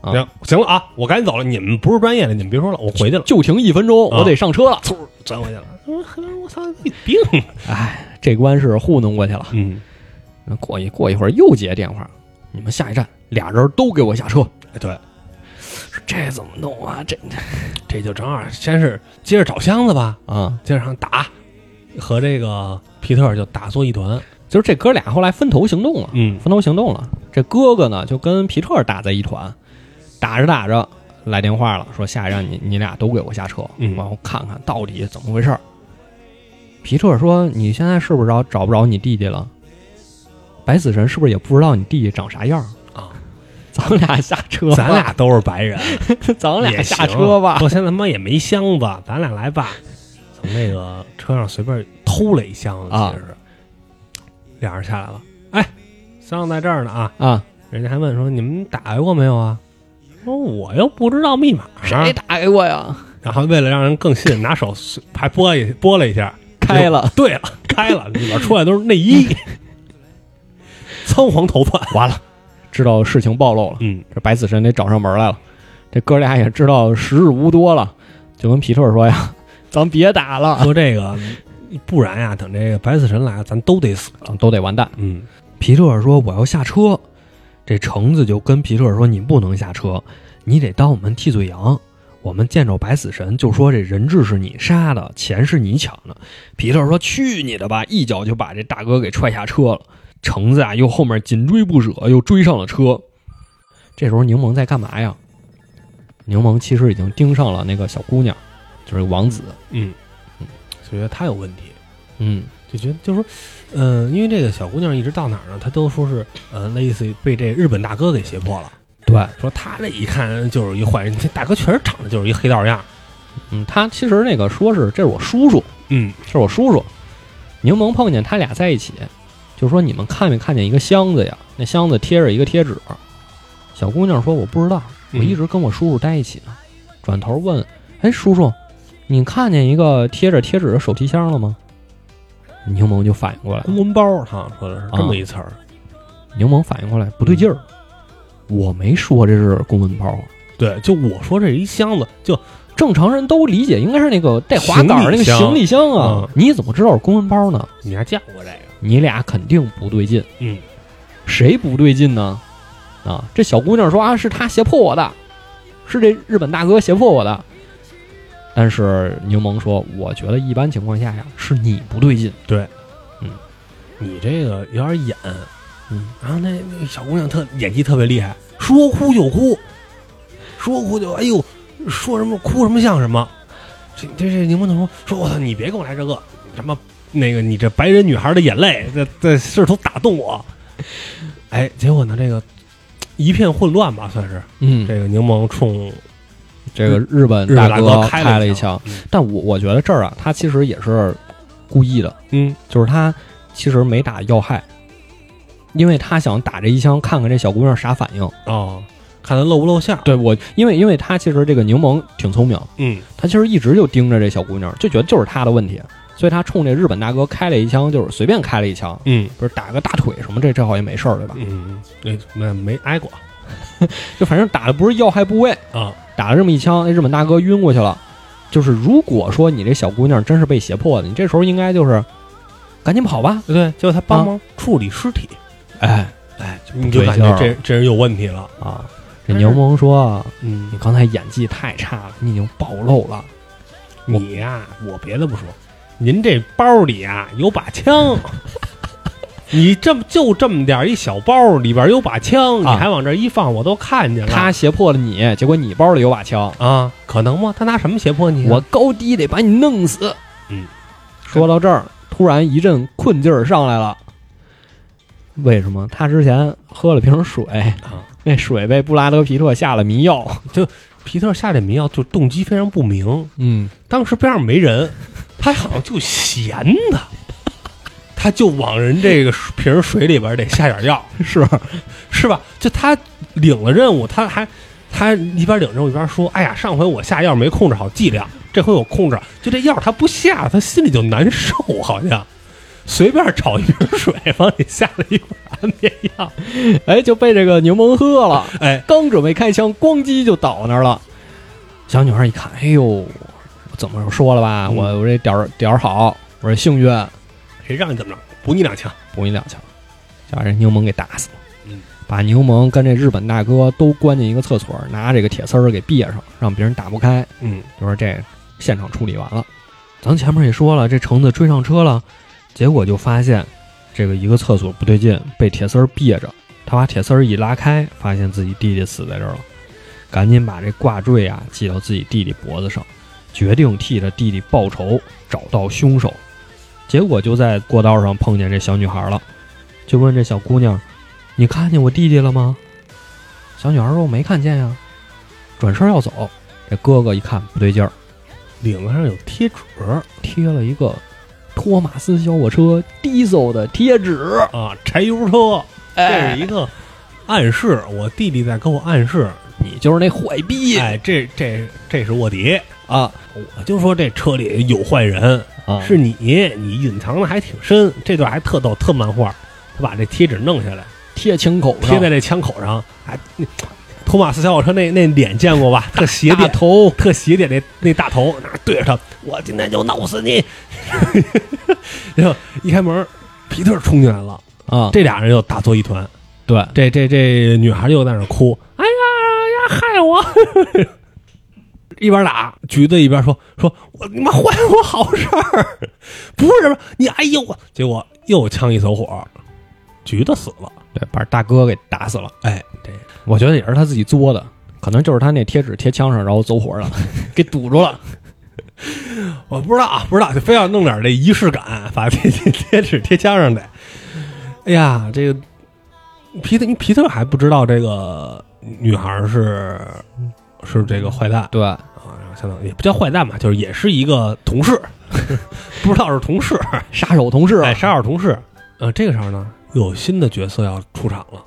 啊行行了啊，我赶紧走了。你们不是专业的，你们别说了，我回去了。就停一分钟，啊我得上车了。嗖钻回去了。我操，你病！哎，这关是糊弄过去了。嗯，过一过一会儿又接电话，你们下一站俩人都给我下车。哎对，说这怎么弄啊？这这就正好，先是接着找箱子吧，啊，接着上打，和这个皮特就打作一团。就是这哥俩后来分头行动了。嗯分头行动了。这哥哥呢，就跟皮特打在一团，打着打着来电话了，说下一站你你俩都给我下车，嗯然后看看到底怎么回事。皮特说：“你现在是不是找找不着你弟弟了？白死神是不是也不知道你弟弟长啥样啊？咱俩下车，咱俩都是白人，[laughs] 咱俩也下车吧。我现在他妈也没箱子，咱俩来吧。从那个车上随便偷了一箱子，啊其实是俩人下来了。哎，箱子在这儿呢啊！啊，人家还问说你们打开过没有啊？说我又不知道密码，谁打开过呀？然后为了让人更信，拿手还拨一拨了一下，[laughs] 开了，对了，开了，里边出来都是内衣，[laughs] 仓皇逃窜。完了，知道事情暴露了。嗯这白死神得找上门来了。这哥俩也知道时日无多了，就跟皮特说呀：“ [laughs] 咱别打了，说这个，不然呀，等这个白死神来了，咱都得死。咱都得完蛋。嗯”皮特说：“我要下车。”这橙子就跟皮特说：“你不能下车，你得当我们替罪羊。我们见着白死神就说这人质是你杀的，钱是你抢的。”皮特说：“去你的吧！”一脚就把这大哥给踹下车了。橙子啊，又后面紧追不舍，又追上了车。这时候柠檬在干嘛呀？柠檬其实已经盯上了那个小姑娘，就是王子。嗯，就觉得他有问题，嗯，就觉得就是说，嗯、因为这个小姑娘一直到哪儿呢，她都说是呃，类似于被这日本大哥给胁迫了。对，说他这一看就是一坏人，这大哥确实长得就是一黑道样。嗯，他其实那个说是这是我叔叔，嗯这是我叔叔。柠檬碰见他俩在一起，就说你们看没看见一个箱子呀？那箱子贴着一个贴纸。小姑娘说我不知道，我一直跟我叔叔待一起呢。转头问，哎，叔叔，你看见一个贴着贴纸的手提箱了吗？柠檬就反应过来，公文包，他说的是这么一词儿。柠檬反应过来不对劲儿，我没说这是公文包啊。对，就我说这是一箱子，就正常人都理解应该是那个带滑杆儿那个行李箱啊，嗯你怎么知道是公文包呢？你还见过这个？你俩肯定不对劲。嗯，谁不对劲呢？啊，这小姑娘说啊，是他胁迫我的，是这日本大哥胁迫我的。但是柠檬说，我觉得一般情况下呀，是你不对劲。对，嗯你这个有点演。嗯，然后那那小姑娘特演技特别厉害，说哭就哭，说哭就哎呦，说什么哭什么像什么。这这这柠檬就说说我操，你别跟我来这个什么那个你这白人女孩的眼泪在在试图打动我。哎，结果呢，这个一片混乱吧，算是。嗯，这个柠檬冲这个日本大哥开了一一枪。枪，，但我我觉得这儿啊，他其实也是故意的，嗯。就是他其实没打要害，因为他想打这一枪，看看这小姑娘啥反应。哦，看他露不露馅儿。对我，因为因为他其实这个柠檬挺聪明，嗯，他其实一直就盯着这小姑娘，就觉得就是他的问题，所以他冲这日本大哥开了一枪，就是随便开了一枪，嗯不是打个大腿什么，这这好像没事儿对吧？嗯，没没没挨过 [laughs] 就反正打的不是要害部位，啊。打了这么一枪，那日本大哥晕过去了。就是如果说你这小姑娘真是被胁迫的，你这时候应该就是赶紧跑吧，对，结果他帮忙处理尸体，哎哎，你就感觉这这人有问题了。啊！这柠檬说嗯你，刚才演技太差了，你已经暴露了。你呀，我别的不说，您这包里啊有把枪。[laughs] 你这么就这么点儿一小包，里边有把枪，你啊还往这一放，我都看见了。他胁迫了你，结果你包里有把枪，啊，可能吗？他拿什么胁迫你啊？我高低得把你弄死。嗯，说到这儿，突然一阵困劲儿上来了。为什么？他之前喝了瓶水，啊，那水被布拉德皮特下了迷药。就皮特下这迷药就动机非常不明，嗯，当时边上没人，[laughs] 他好像就闲的，他就往人这个瓶水里边得下点药，是。是吧？就他领了任务，他还他一边领任务一边说：“哎呀，上回我下药没控制好剂量，这回我控制，就这药他不下，他心里就难受，好像。随便找一瓶水往里下了一管安眠药，[laughs] 哎，就被这个柠檬喝了。哎，刚准备开枪，咣叽就倒那儿了。小女孩一看，哎呦，怎么说了吧？嗯我我这点儿点儿好，我这幸运，谁让你怎么着？补你两枪。补你两枪，就把这柠檬给打死了。嗯，把柠檬跟这日本大哥都关进一个厕所，拿这个铁丝儿给别上，让别人打不开。嗯，就说这现场处理完了。咱前面也说了，这橙子追上车了，结果就发现这个一个厕所不对劲，被铁丝儿别着。他把铁丝儿一拉开，发现自己弟弟死在这儿了，赶紧把这挂坠啊系到自己弟弟脖子上，决定替他弟弟报仇，找到凶手。结果就在过道上碰见这小女孩了，就问这小姑娘：“你看见我弟弟了吗？”小女孩说：“我没看见呀。”转身要走，这哥哥一看不对劲儿，领子上有贴纸贴了一个托马斯小火车 diesel 的贴纸，啊，柴油车，这哎是一个暗示。我弟弟在跟我暗示，你就是那坏逼哎，这这这是卧底。啊我就说这车里有坏人，啊！是你，你隐藏的还挺深。这段还特逗，特漫画。他把这贴纸弄下来，贴枪口上，贴在这枪口上，还那托马斯小火车那那脸见过吧？[laughs] 特斜点，大头，特斜点那那大头，那对着他，我今天就弄死你！然后一开门，皮特冲进来了，啊，这俩人又打作一团。对，这这这女孩又在那哭，哎呀呀，害我！一边打橘子一边说说，我你妈坏我好事儿，[laughs] 不是什么你哎呦我，结果又枪一走火，橘子死了。对，把大哥给打死了。哎，对我觉得也是他自己作的，可能就是他那贴纸贴枪上，然后走火了，[laughs] 给堵住了。我不知道啊，不知道，就非要弄点这仪式感，把贴贴 [laughs] 贴纸贴枪上得。哎呀，这个皮特，你皮特还不知道这个女孩是是这个坏蛋。对，啊，相当于也不叫坏蛋吧，就是也是一个同事，[laughs] 不知道是同事，杀手同事。哎，杀手同事。呃，这个时候呢，又有新的角色要出场了，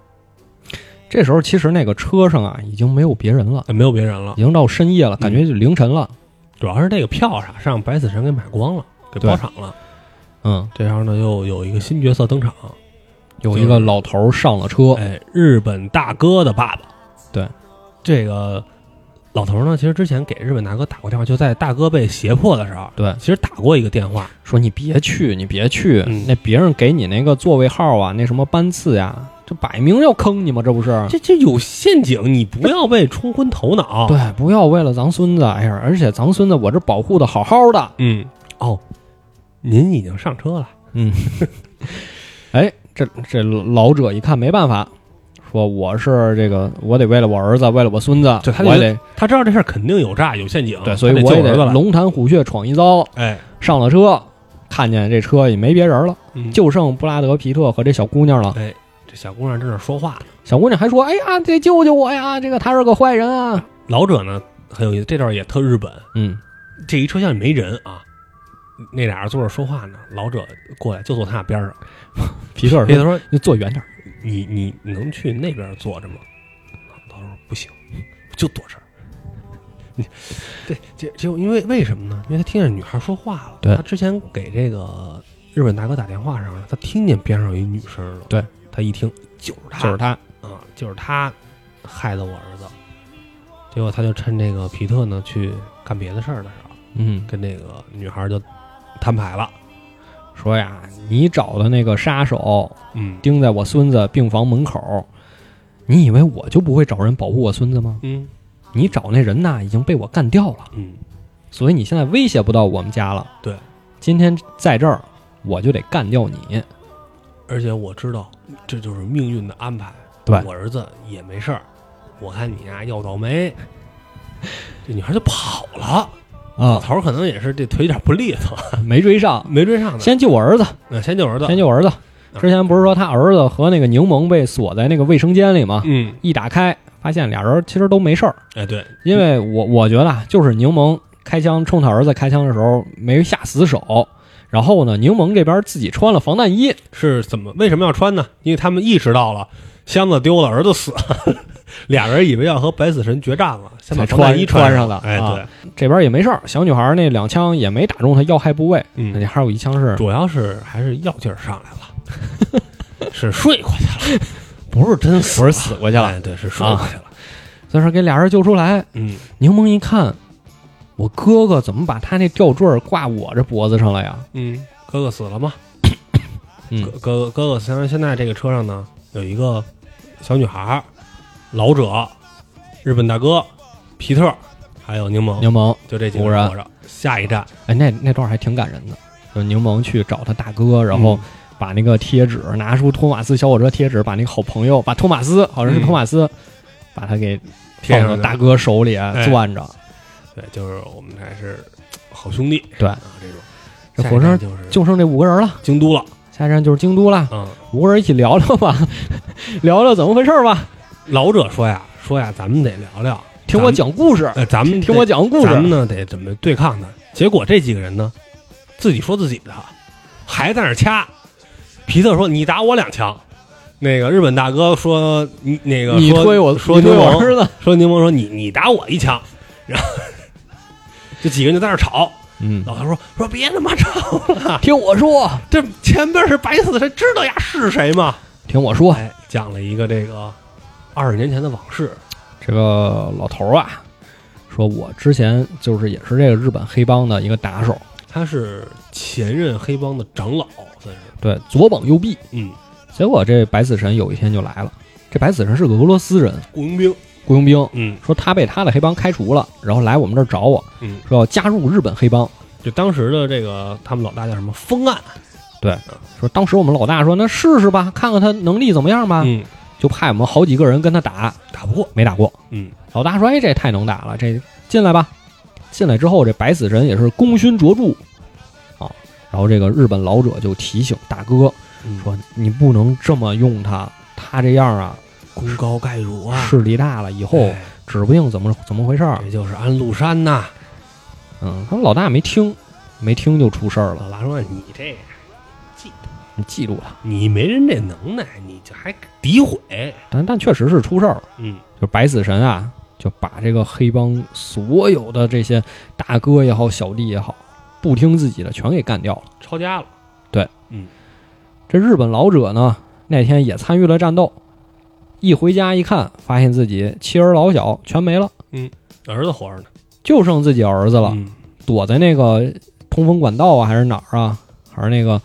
这时候其实那个车上啊已经没有别人了，哎没有别人了已，经到深夜了，感觉就凌晨了。主要是这个票啥是让白死神给买光了，给包场了。嗯，这时候呢，又有一个新角色登场，有一个老头儿上了车，哎，日本大哥的爸爸。对，这个老头呢，其实之前给日本大哥打过电话，就在大哥被胁迫的时候，对，其实打过一个电话，说你别去，你别去，嗯那别人给你那个座位号啊，那什么班次呀，这摆明要坑你吗？这不是？这这有陷阱，你不要被冲昏头脑。对，不要为了咱孙子，哎呀，而且咱孙子我这保护的好好的，嗯，哦，您已经上车了。嗯，[laughs] 哎，这这老者一看没办法，说我是这个，我得为了我儿子，为了我孙子，对他我也得他知道这事儿肯定有诈有陷阱，对，所以我也得。龙潭虎穴闯一遭。哎，上了车，看见这车也没别人了，嗯就剩布拉德皮特和这小姑娘了。哎，这小姑娘在那说话呢。小姑娘还说：“哎呀，得救救我呀！这个他是个坏人啊。老者呢很有意思，这段也特日本。”嗯，这一车厢也没人啊，那俩人坐着说话呢。老者过来就坐他俩边上。皮特说皮特说：“你坐远点儿。你你能去那边坐着吗？他说不行，就躲这儿。你对，结结果因为为什么呢？因为他听见女孩说话了。对他之前给这个日本大哥打电话上了，他听见边上有一女声了。对，他一听就是他，就是他，啊，就是他害的我儿子。结果他就趁这个皮特呢去干别的事儿的时候，嗯，跟那个女孩就摊牌了。说呀，你找的那个杀手嗯盯在我孙子病房门口，你以为我就不会找人保护我孙子吗？嗯你找那人呐已经被我干掉了，嗯，所以你现在威胁不到我们家了。对，今天在这儿我就得干掉你。而且我知道这就是命运的安排。对我儿子也没事儿，我看你呀要倒霉。[laughs] 这女孩就跑了，老啊，头儿可能也是这腿有点不利索，[laughs] 没追上，没追上呢。先救我儿子，呃先救儿子，先救我儿子。之前不是说他儿子和那个柠檬被锁在那个卫生间里吗？嗯，一打开，发现俩人其实都没事儿。哎对，因为我我觉得啊，就是柠檬开枪冲他儿子开枪的时候没下死手，然后呢，柠檬这边自己穿了防弹衣，是怎么为什么要穿呢？因为他们意识到了箱子丢了，儿子死了，俩人以为要和白死神决战了，先把才防弹衣穿上穿上的哎啊对，这边也没事儿。小女孩那两枪也没打中她要害部位，嗯那还有一枪是主要是还是药劲儿上来了，是睡过去了，[laughs] 不是真死不是死过去了哎对，是睡过去了。所以说给俩人救出来。嗯，柠檬一看，我哥哥怎么把他那吊坠挂我这脖子上了呀？嗯，哥哥死了吗？[coughs] 嗯哥哥哥哥，虽然现在这个车上呢，有一个小女孩儿，老者，日本大哥，皮特，还有柠檬，柠檬，就这几个人人活着。下一站，哎，那那段还挺感人的。就柠檬去找他大哥，然后嗯把那个贴纸拿出托马斯小火车贴纸，把那个好朋友，把托马斯好像是嗯托马斯，把他给贴到大哥手里哎攥着。对，就是我们还是好兄弟。对啊，这种。这火车就是就剩这五个人了，京都了。下一站就是京都了。嗯，五个人一起聊聊吧，[laughs] 聊聊怎么回事吧。老者说呀，说呀，咱们得聊聊，听我讲故事，呃，咱们听我讲故事。咱们呢得怎么对抗他？结果这几个人呢，自己说自己的，还在那儿掐。皮特说：“你打我两枪。”那个日本大哥说：“你那个说你推我，说柠檬我儿子。说柠檬说你你打我一枪。”然后这几个人就在那儿吵。嗯，老头说：“说别他妈吵了，[laughs] 听我说，这前边是白死谁，知道呀是谁吗听我？”说，哎，讲了一个这个二十年前的往事。这个老头儿啊，说我之前就是也是这个日本黑帮的一个打手，他是前任黑帮的长老，算是对，左膀右臂。嗯，结果这白死神有一天就来了，这白死神是个俄罗斯人，雇佣兵。雇佣兵，嗯说他被他的黑帮开除了，然后来我们这儿找我，嗯，说要加入日本黑帮。就当时的这个他们老大叫什么风案？说当时我们老大说那试试吧，看看他能力怎么样吧，嗯，就派我们好几个人跟他打，打不过。没打过。嗯老大说：“哎，这太能打了，这进来吧。”进来之后，这白死神也是功勋卓著啊。然后这个日本老者就提醒大哥嗯说：“你不能这么用他，他这样啊，功高盖主啊，势力大了，以后哎指不定怎么怎么回事儿。这就是安禄山呐。”嗯，他们老大没听，没听就出事儿了。老大说：“你这，你记住了，你没人这能耐，你这还诋毁。但但确实是出事儿了。嗯就白死神啊，就把这个黑帮所有的这些大哥也好，小弟也好，不听自己的全给干掉了。抄家了。对，嗯这日本老者呢，那天也参与了战斗，一回家一看，发现自己妻儿老小全没了，嗯儿子活着呢。就剩自己儿子了，嗯躲在那个通风管道啊，还是哪儿啊？还是那个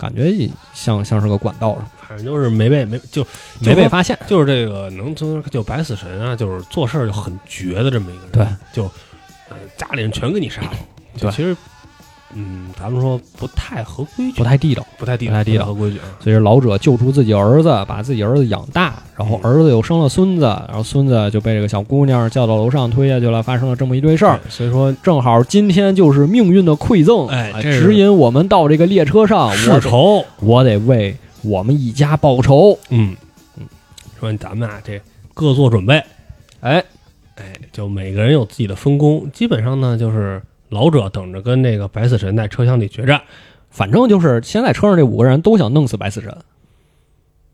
感觉像像是个管道上，反正就是没被没就没被发现。就是这个能从就白死神啊，就是做事儿就很绝的这么一个人。对，就呃家里人全给你杀了。就对其实嗯，咱们说不太合规矩，不太地道，不太地道不太地道合规矩啊。所以老者救出自己儿子，把自己儿子养大，然后儿子又生了孙子，然后孙子就被这个小姑娘叫到楼上推下去了，发生了这么一堆事儿。所以说正好今天就是命运的馈赠，啊哎指引我们到这个列车上，我得世仇，我得为我们一家报仇。嗯嗯，说咱们啊这各做准备，哎，哎，就每个人有自己的分工，基本上呢就是老者等着跟那个白死神在车厢里决战。反正就是现在车上这五个人都想弄死白死神，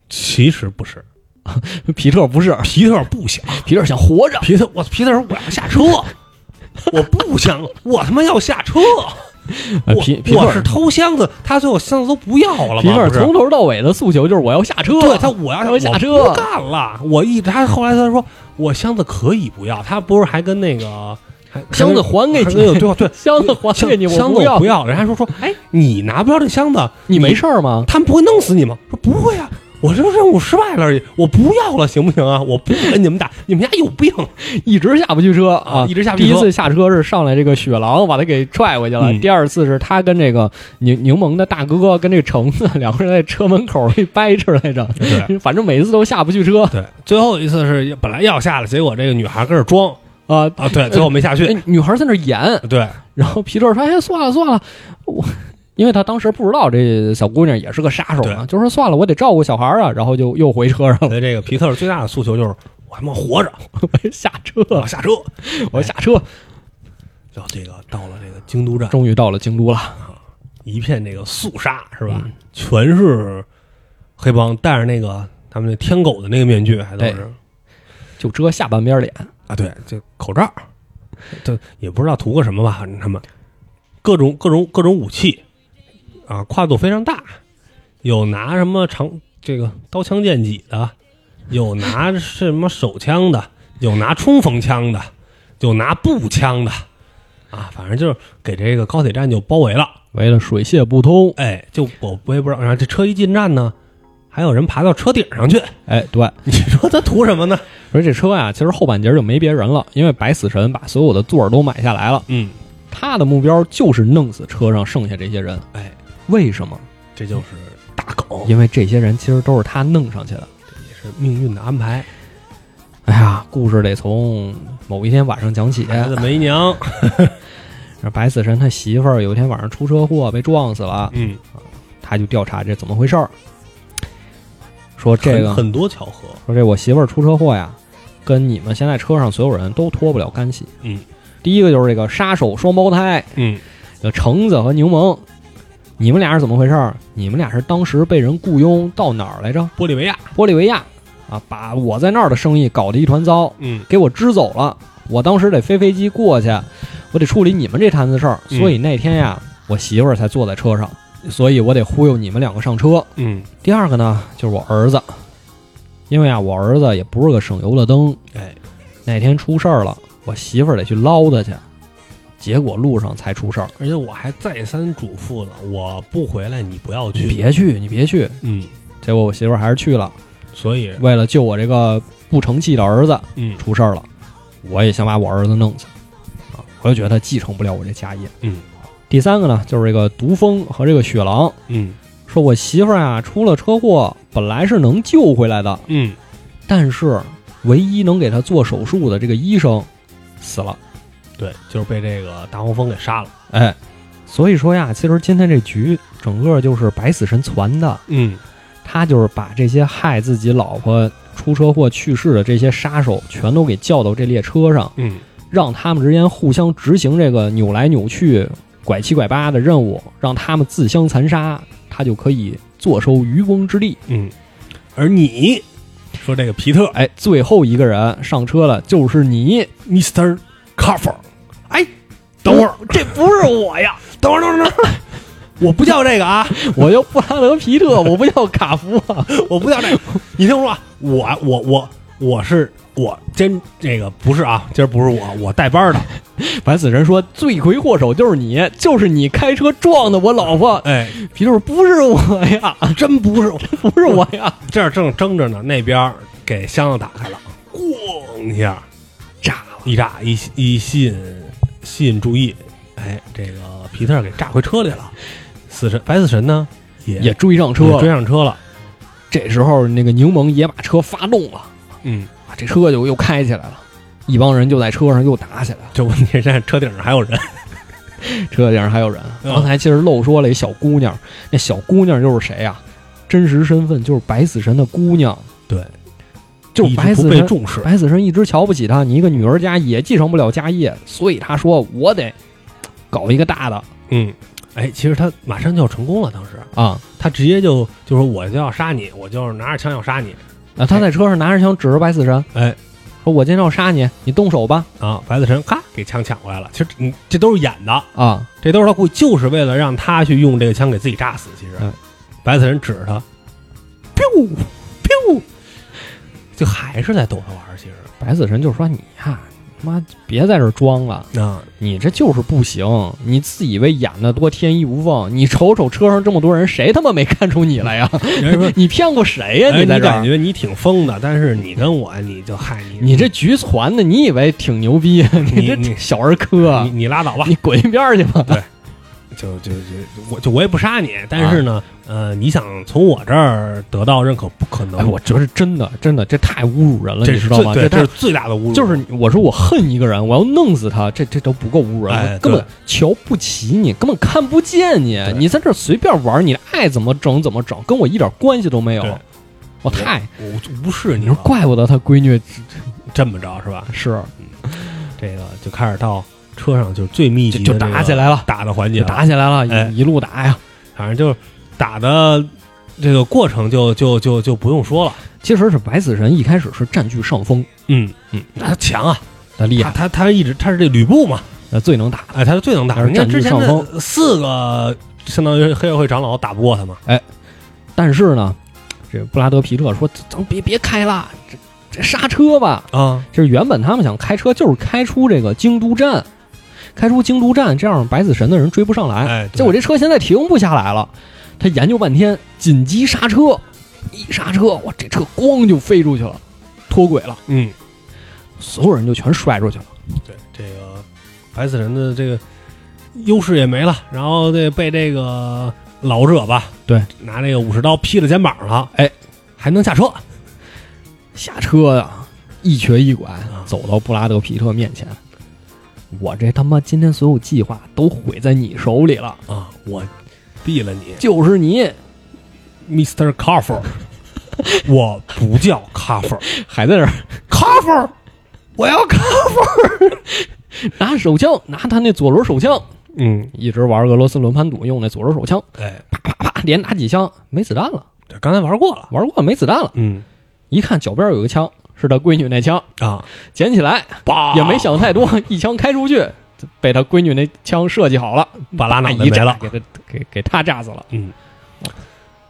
其实不是，[laughs] 皮特不是，皮特不想，皮特想活着。皮特我皮特说我要下车，[laughs] 我不想，我他妈要下车。呃我皮皮特我是偷箱子，他最后箱子都不要了吗？皮特从头到尾的诉求就是我要下车。对他，我要我要下车干了。我一直他后来他说我箱子可以不要，他不是还跟那个还箱子还给你，对对 [laughs] 箱子还给你，我箱子不要我不。要。人家说说，哎，你拿不着这箱子，你没事儿吗？他们不会弄死你吗？说不会啊，我这任务失败了而已，我不要了，行不行啊？我不跟你们打，你们家有病。[laughs] 一直下不去车啊，一直下不去车第一次下车是上来这个雪狼把他给踹回去了，嗯第二次是他跟这个柠柠檬的大哥跟这个橙子两个人在车门口里掰扯来着，对反正每次都下不去车对，最后一次是本来要下了，结果这个女孩跟这装啊。啊，对，最后没下去。哎女孩在那演，对，然后皮特说：“哎，算了算了，我。”因为他当时不知道这小姑娘也是个杀手嘛，就说算了，我得照顾小孩啊，然后就又回车上了，所以这个皮特最大的诉求就是我他妈活着，我下车下车。我下车，然后这个到了这个京都站，终于到了京都了。一片这个肃杀是吧？嗯全是黑帮戴着那个他们那天狗的那个面具，还都对是就遮下半边脸，啊，对，就口罩，这也不知道图个什么吧，反正他们各种各种各种武器啊，跨度非常大，有拿什么长这个刀枪剑戟的，有拿什么手枪的，有拿冲锋枪的，有拿步枪的，啊，反正就是给这个高铁站就包围了。围了水泄不通。哎，就我我也不知道，然后这车一进站呢，还有人爬到车顶上去，哎，对，你说他图什么呢？而这车啊，其实后半截就没别人了，因为白死神把所有的座儿都买下来了，嗯，他的目标就是弄死车上剩下这些人。哎，为什么？这就是大狗，因为这些人其实都是他弄上去的。也是命运的安排。哎呀，故事得从某一天晚上讲起。孩子没娘，[laughs] 这白死神他媳妇儿有一天晚上出车祸被撞死了，嗯，他就调查这怎么回事儿。说这个很很多巧合，说这我媳妇儿出车祸呀，跟你们现在车上所有人都脱不了干系。嗯，第一个就是这个杀手双胞胎，嗯，这橙子和柠檬，你们俩是怎么回事儿？你们俩是当时被人雇佣到哪儿来着？玻利维亚，玻利维亚啊，把我在那儿的生意搞得一团糟，嗯，给我支走了。我当时得飞飞机过去，我得处理你们这摊子事儿，嗯所以那天呀，我媳妇儿才坐在车上，所以我得忽悠你们两个上车。嗯，第二个呢，就是我儿子，因为啊，我儿子也不是个省油的灯，哎，哪天出事儿了，我媳妇儿得去捞他去，结果路上才出事儿。而且我还再三嘱咐了，我不回来，你不要你去，别去，你别去。嗯，结果我媳妇儿还是去了，所以，为了救我这个不成器的儿子，嗯，出事儿了，我也想把我儿子弄死啊！我就觉得他继承不了我这家业。嗯，第三个呢，就是这个毒蜂和这个雪狼，嗯，说我媳妇儿啊出了车祸，本来是能救回来的，嗯，但是唯一能给他做手术的这个医生死了。对，就是被这个大黄蜂给杀了，哎，所以说呀，其实今天这局整个就是白死神传的，嗯，他就是把这些害自己老婆出车祸去世的这些杀手全都给叫到这列车上，嗯，让他们之间互相执行这个扭来扭去、拐七拐八的任务，让他们自相残杀，他就可以坐收渔翁之利。嗯，而你说这个皮特哎，最后一个人上车了，就是你。，Mr. Carver，哎，等会儿，这不是我呀，[laughs] 等会儿，等会儿，等会儿，[laughs] 我不叫这个啊，[laughs] 我叫布拉德皮特，我不叫卡夫啊。我不叫这个，你听我说啊，我我我我是我今这个不是啊，今儿不是我，[laughs] 我带班的，白死神说，罪魁祸首就是你，就是你开车撞的我老婆。哎，皮特说不是我呀，真不是，不是我呀，[laughs] 这儿正争着呢，那边给箱子打开了，咣一下炸了。一炸一一吸引吸引注意，哎，这个皮特给炸回车里了，死神白死神呢也也追上车了，追上车了，这时候那个柠檬也把车发动了，嗯，啊，这车就又开起来了，一帮人就在车上又打起来了，这问题是现在车顶上还有人，[laughs] 车顶上还有人。嗯刚才其实漏说了一小姑娘，那小姑娘又是谁呀、真实身份就是白死神的姑娘，对，就是一直不被白死神。重视，白死神一直瞧不起她，你一个女儿家也继承不了家业，所以他说我得搞一个大的。嗯，哎，其实他马上就要成功了，当时啊，他直接就就说我就要杀你，我就是拿着枪要杀你。啊，他在车上拿着枪指着白死神，哎，说我今天要杀你，你动手吧。啊，白死神咔给枪抢过来了。其实你这都是演的，啊，这都是他故意就是为了让他去用这个枪给自己炸死。其实，嗯白死神指着他，biu biu，就还是在逗他玩儿。其实白死神就说你呀，妈别在这装了，啊，你这就是不行，你自以为演的多天衣无缝，你瞅瞅车上这么多人，谁他妈没看出你来呀？你骗过谁呀？你，在这儿，感觉你挺疯的，但是你跟我，你就嗨你，你这局攒的，你以为挺牛逼？你这你小儿科你，你拉倒吧，你滚一边去吧！就就就我就我也不杀你，但是呢，呃，你想从我这儿得到认可，不可能。哎，我觉得真的真的这太侮辱人了，你知道吗？这这是最大的侮辱。就是我说我恨一个人，我要弄死他，这这都不够侮辱人，哎根本瞧不起你，根本看不见你，你在这儿随便玩，你爱怎么整怎么整，跟我一点关系都没有。我太，我无视你你说，怪不得他闺女这么着是吧？是这个就开始到车上就最密集就就的这个打起来了，打的环节就，打起来了，哎。一一路打呀。反正就是打的这个过程就就就就不用说了。其实是白死神一开始是占据上风，嗯嗯，他强啊，他他厉害，他他一直他是这吕布嘛，呃最能打。哎，他是最能打。占据之前上的四个相当于黑社会长老打不过他嘛。哎但是呢，这布拉德皮特说：“咱别别开了，这这刹车吧。”啊，就是原本他们想开车，就是开出这个京都站，开出京都站，这样白死神的人追不上来。结果这车现在停不下来了，他研究半天，紧急刹车，一刹车，哇，这车咣就飞出去了，脱轨了，嗯，所有人就全摔出去了。对这个白死神的这个优势也没了，然后这被这个老者吧，对，拿那个武士刀劈了肩膀了，哎，还能下车。下车呀，一瘸一拐啊走到布拉德皮特面前。我这他妈今天所有计划都毁在你手里了，啊，我毙了你。就是你，Mr. Carver，我不叫 Carver，Carver，还在那儿。我要 Carver。[laughs] 拿手枪，拿他那左轮手枪，嗯，一直玩俄罗斯轮盘赌用那左轮手枪，哎，啪啪啪连打几枪，没子弹了，这刚才玩过了。玩过没子弹了。嗯。一看脚边有个枪，是他闺女那枪，啊，捡起来也没想太多，[laughs] 一枪开出去，被他闺女那枪设计好了，把拉脑袋一炸了。给他给给他炸死了。嗯，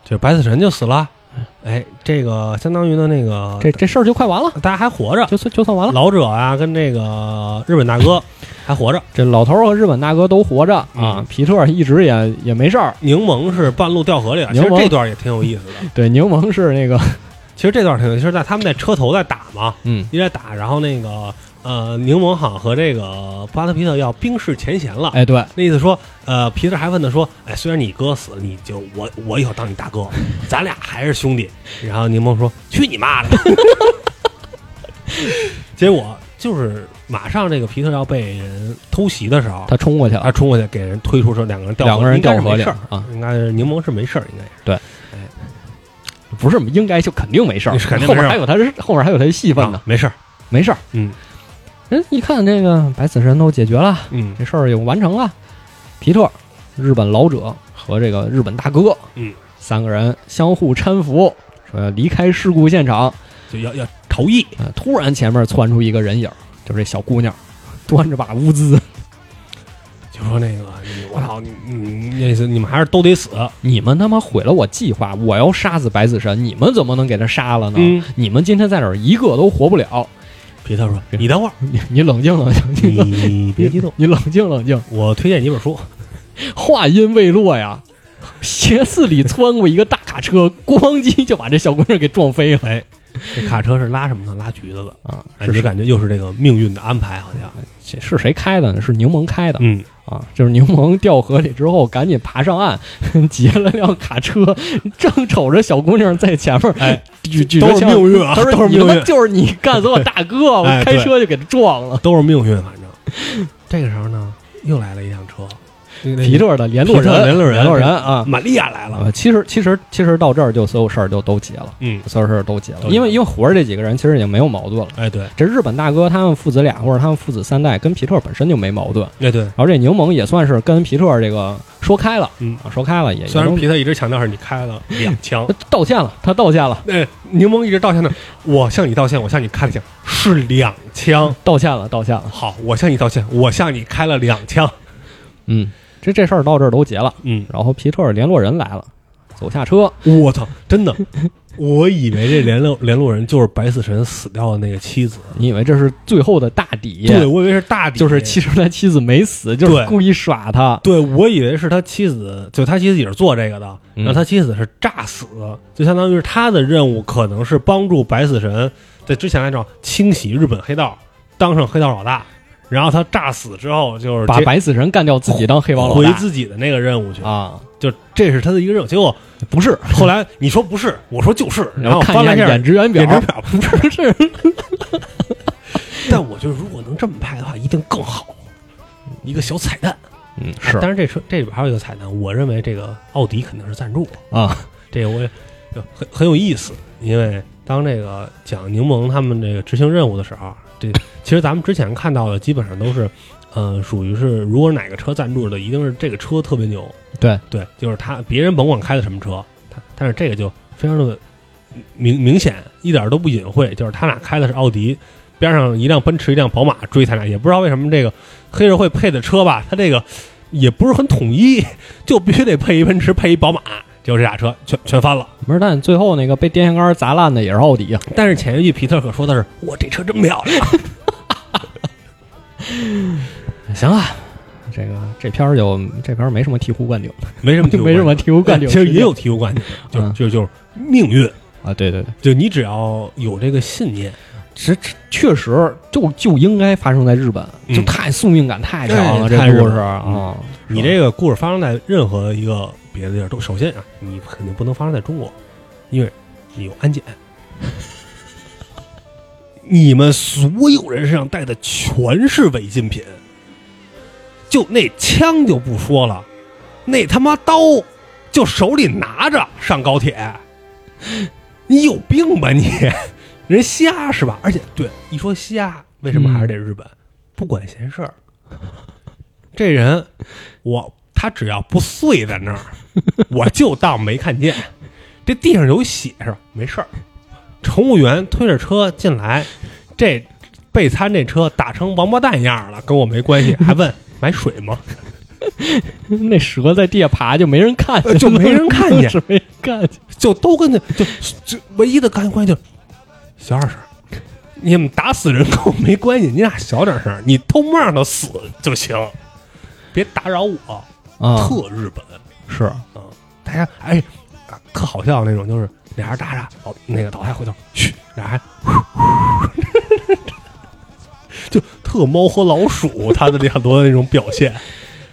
就白死神就死了。哎，这个相当于的那个，这这事儿就快完了，大家还活着，就算就算完了。老者啊，跟这个日本大哥 [laughs] 还活着。这老头儿和日本大哥都活着啊嗯，皮特一直也也没事儿。柠檬是半路掉河里了，其实这段也挺有意思的。[laughs] 对，柠檬是那个，其实这段挺有意思，是在他们在车头在打嘛，嗯，一直在打，然后那个呃，柠檬好像和这个布拉德皮特要冰释前嫌了。哎，对，那意思说，呃，皮特还问他说：“哎，虽然你哥死了，你就我我以后当你大哥，[laughs] 咱俩还是兄弟。”然后柠檬说：“去你妈的！” [laughs] 结果就是马上这个皮特要被人偷袭的时候，他冲过去了，他冲过去给人推出车，两个人掉两个人掉河里啊，应该是柠檬是没事儿，应该是不是应该就肯定没事儿，肯定后面还有他后面还有他的戏份呢啊，没事儿。没事儿。嗯人一看这个白死神都解决了，嗯这事儿也完成了。皮特、日本老者和这个日本大哥，嗯，三个人相互搀扶，说要离开事故现场。就要要逃逸，呃突然前面窜出一个人影，就是这小姑娘，端着把乌兹。就说那个你我操你你那意思你们还是都得死。你们他妈毁了我计划，我要杀死白子神，你们怎么能给他杀了呢？嗯，你们今天在这儿一个都活不了。皮特说：“你等会儿，你你冷静冷静，你别激动，[laughs] 你冷静冷静。我推荐你一本书。话音未落呀，斜刺里窜过一个大卡车，[laughs] 咣叽就把这小姑娘给撞飞了哎，这卡车是拉什么的？拉橘子的。啊！哎，是感觉又是这个命运的安排，好像。是是谁开的呢？是柠檬开的嗯，啊！就是柠檬掉河里之后，赶紧爬上岸，[laughs] 劫了辆卡车，正瞅着小姑娘在前面，哎，举举都是着枪命运啊他说：“你他妈都是命运 [laughs] 就是你干死我 [laughs] 大哥，我开车就给他撞了。都是命运，反正。这个时候呢，又来了一辆车，皮特的联络人，联络人联络人啊。玛利亚来了，呃，其实其实其实到这儿就所有事儿就都结了，嗯，所有事儿都结了因为因为活着这几个人其实已经没有矛盾了。哎对，这日本大哥他们父子俩或者他们父子三代跟皮特本身就没矛盾，哎对，然后这柠檬也算是跟皮特这个说开了，嗯啊，说开了也虽然皮特一直强调是你开了 [laughs] 两枪，道歉了，他道歉了，那柠檬一直道歉的，我向你道歉，我向你开了枪，是两枪。道歉了，道歉了。好，我向你道歉，我向你开了两枪。嗯，这这事儿到这儿都结了，嗯，然后皮特联络人来了，走下车，我操，真的，[laughs] 我以为这联络联络人就是白死神死掉的那个妻子，你以为这是最后的大底？对，我以为是大底，就是其实他妻子没死，就是故意耍他。对，我以为是他妻子，就他妻子也是做这个的，嗯然后他妻子是诈死，就相当于是他的任务可能是帮助白死神在之前来讲清洗日本黑道，当上黑道老大，然后他炸死之后就是把白死神干掉，自己当黑帮老回大自己的那个任务去，啊？就这是他的一个任务。结果不是，后来你说不是，我说就是，然后翻了一下演职员表，演职表，不是，[laughs] 但我觉得如果能这么拍的话，一定更好。一个小彩蛋，嗯，是。但是这车这里边还有一个彩蛋，我认为这个奥迪肯定是赞助，啊，这个我也就很很有意思，因为当这个讲柠檬他们这个执行任务的时候，这其实咱们之前看到的基本上都是，呃，属于是如果哪个车赞助的，一定是这个车特别牛，对。对，就是他别人甭管开的什么车，他但是这个就非常的明明显，一点都不隐晦，就是他俩开的是奥迪，边上一辆奔驰一辆宝马追他俩，也不知道为什么这个黑社会配的车吧，他这个也不是很统一，就必须得配一奔驰配一宝马，结果这俩车全全翻了。不是，但最后那个被电线杆砸烂的也是奥迪啊。但是前一句皮特可说的是：“我这车真漂亮。[laughs] 行啊，这个这片儿就这片儿没什么醍醐灌顶，”没什么 [laughs] 没什么醍醐灌顶。其实也有醍醐灌顶，就嗯就就是命运，啊，对对对，就你只要有这个信念，这这确实就就应该发生在日本，嗯就太宿命感太强了，这故事嗯啊。你这个故事发生在任何一个别的地儿都，首先啊，你肯定不能发生在中国，因为你有安检。[laughs] 你们所有人身上带的全是违禁品，就那枪就不说了，那他妈刀就手里拿着上高铁，你有病吧你？人瞎是吧？而且对一说瞎，为什么还是得日本？不管闲事儿，这人我他只要不碎在那儿，我就当没看见。这地上有血是吧？没事儿。乘务员推着车进来，这备餐这车打成王八蛋样了，跟我没关系，还问 [laughs] 买水吗？[laughs] 那蛇在地下爬，就没人看见，呃就 [laughs] 没人看见是没人看见。就都跟那就就唯一的干关系就是小点声。你们打死人跟我没关系，你俩小点声，你偷摸让他死就行，别打扰我。啊，特日本，是。嗯。大家哎，啊特好笑那种，就是俩人打打，老那个老太回头，嘘，俩人还 [laughs] 就特猫和老鼠，他的那很多的那种表现，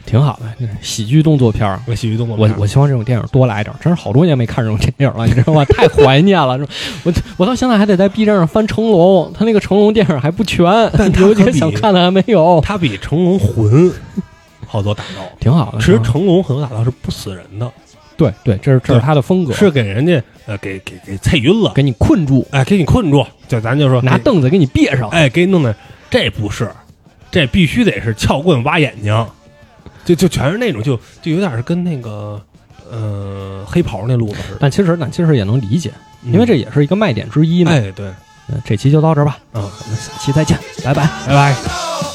挺好的，喜剧动作片儿。喜剧动作我片我希望这种电影多来点儿，真是好多年没看这种电影了，你 [laughs] 知道吗？太怀念了。我我到现在还得在 B 站上翻成龙，他那个成龙电影还不全，但他 [laughs] 有几个想看的还没有。他比成龙混好多打斗。挺好的，其实成龙很多打斗是不死人的，对对，这是这是他的风格，是给人家呃给给给踩晕了，给你困住，哎给你困住，就咱就说给拿凳子给你别上。哎，给你弄的，这不是，这必须得是撬棍挖眼睛，就就全是那种，就就有点是跟那个呃黑袍那路子似的，但其实但其实也能理解，因为这也是一个卖点之一嘛。哎对，呃这期就到这儿吧，嗯，我们下期再见，拜拜。拜拜。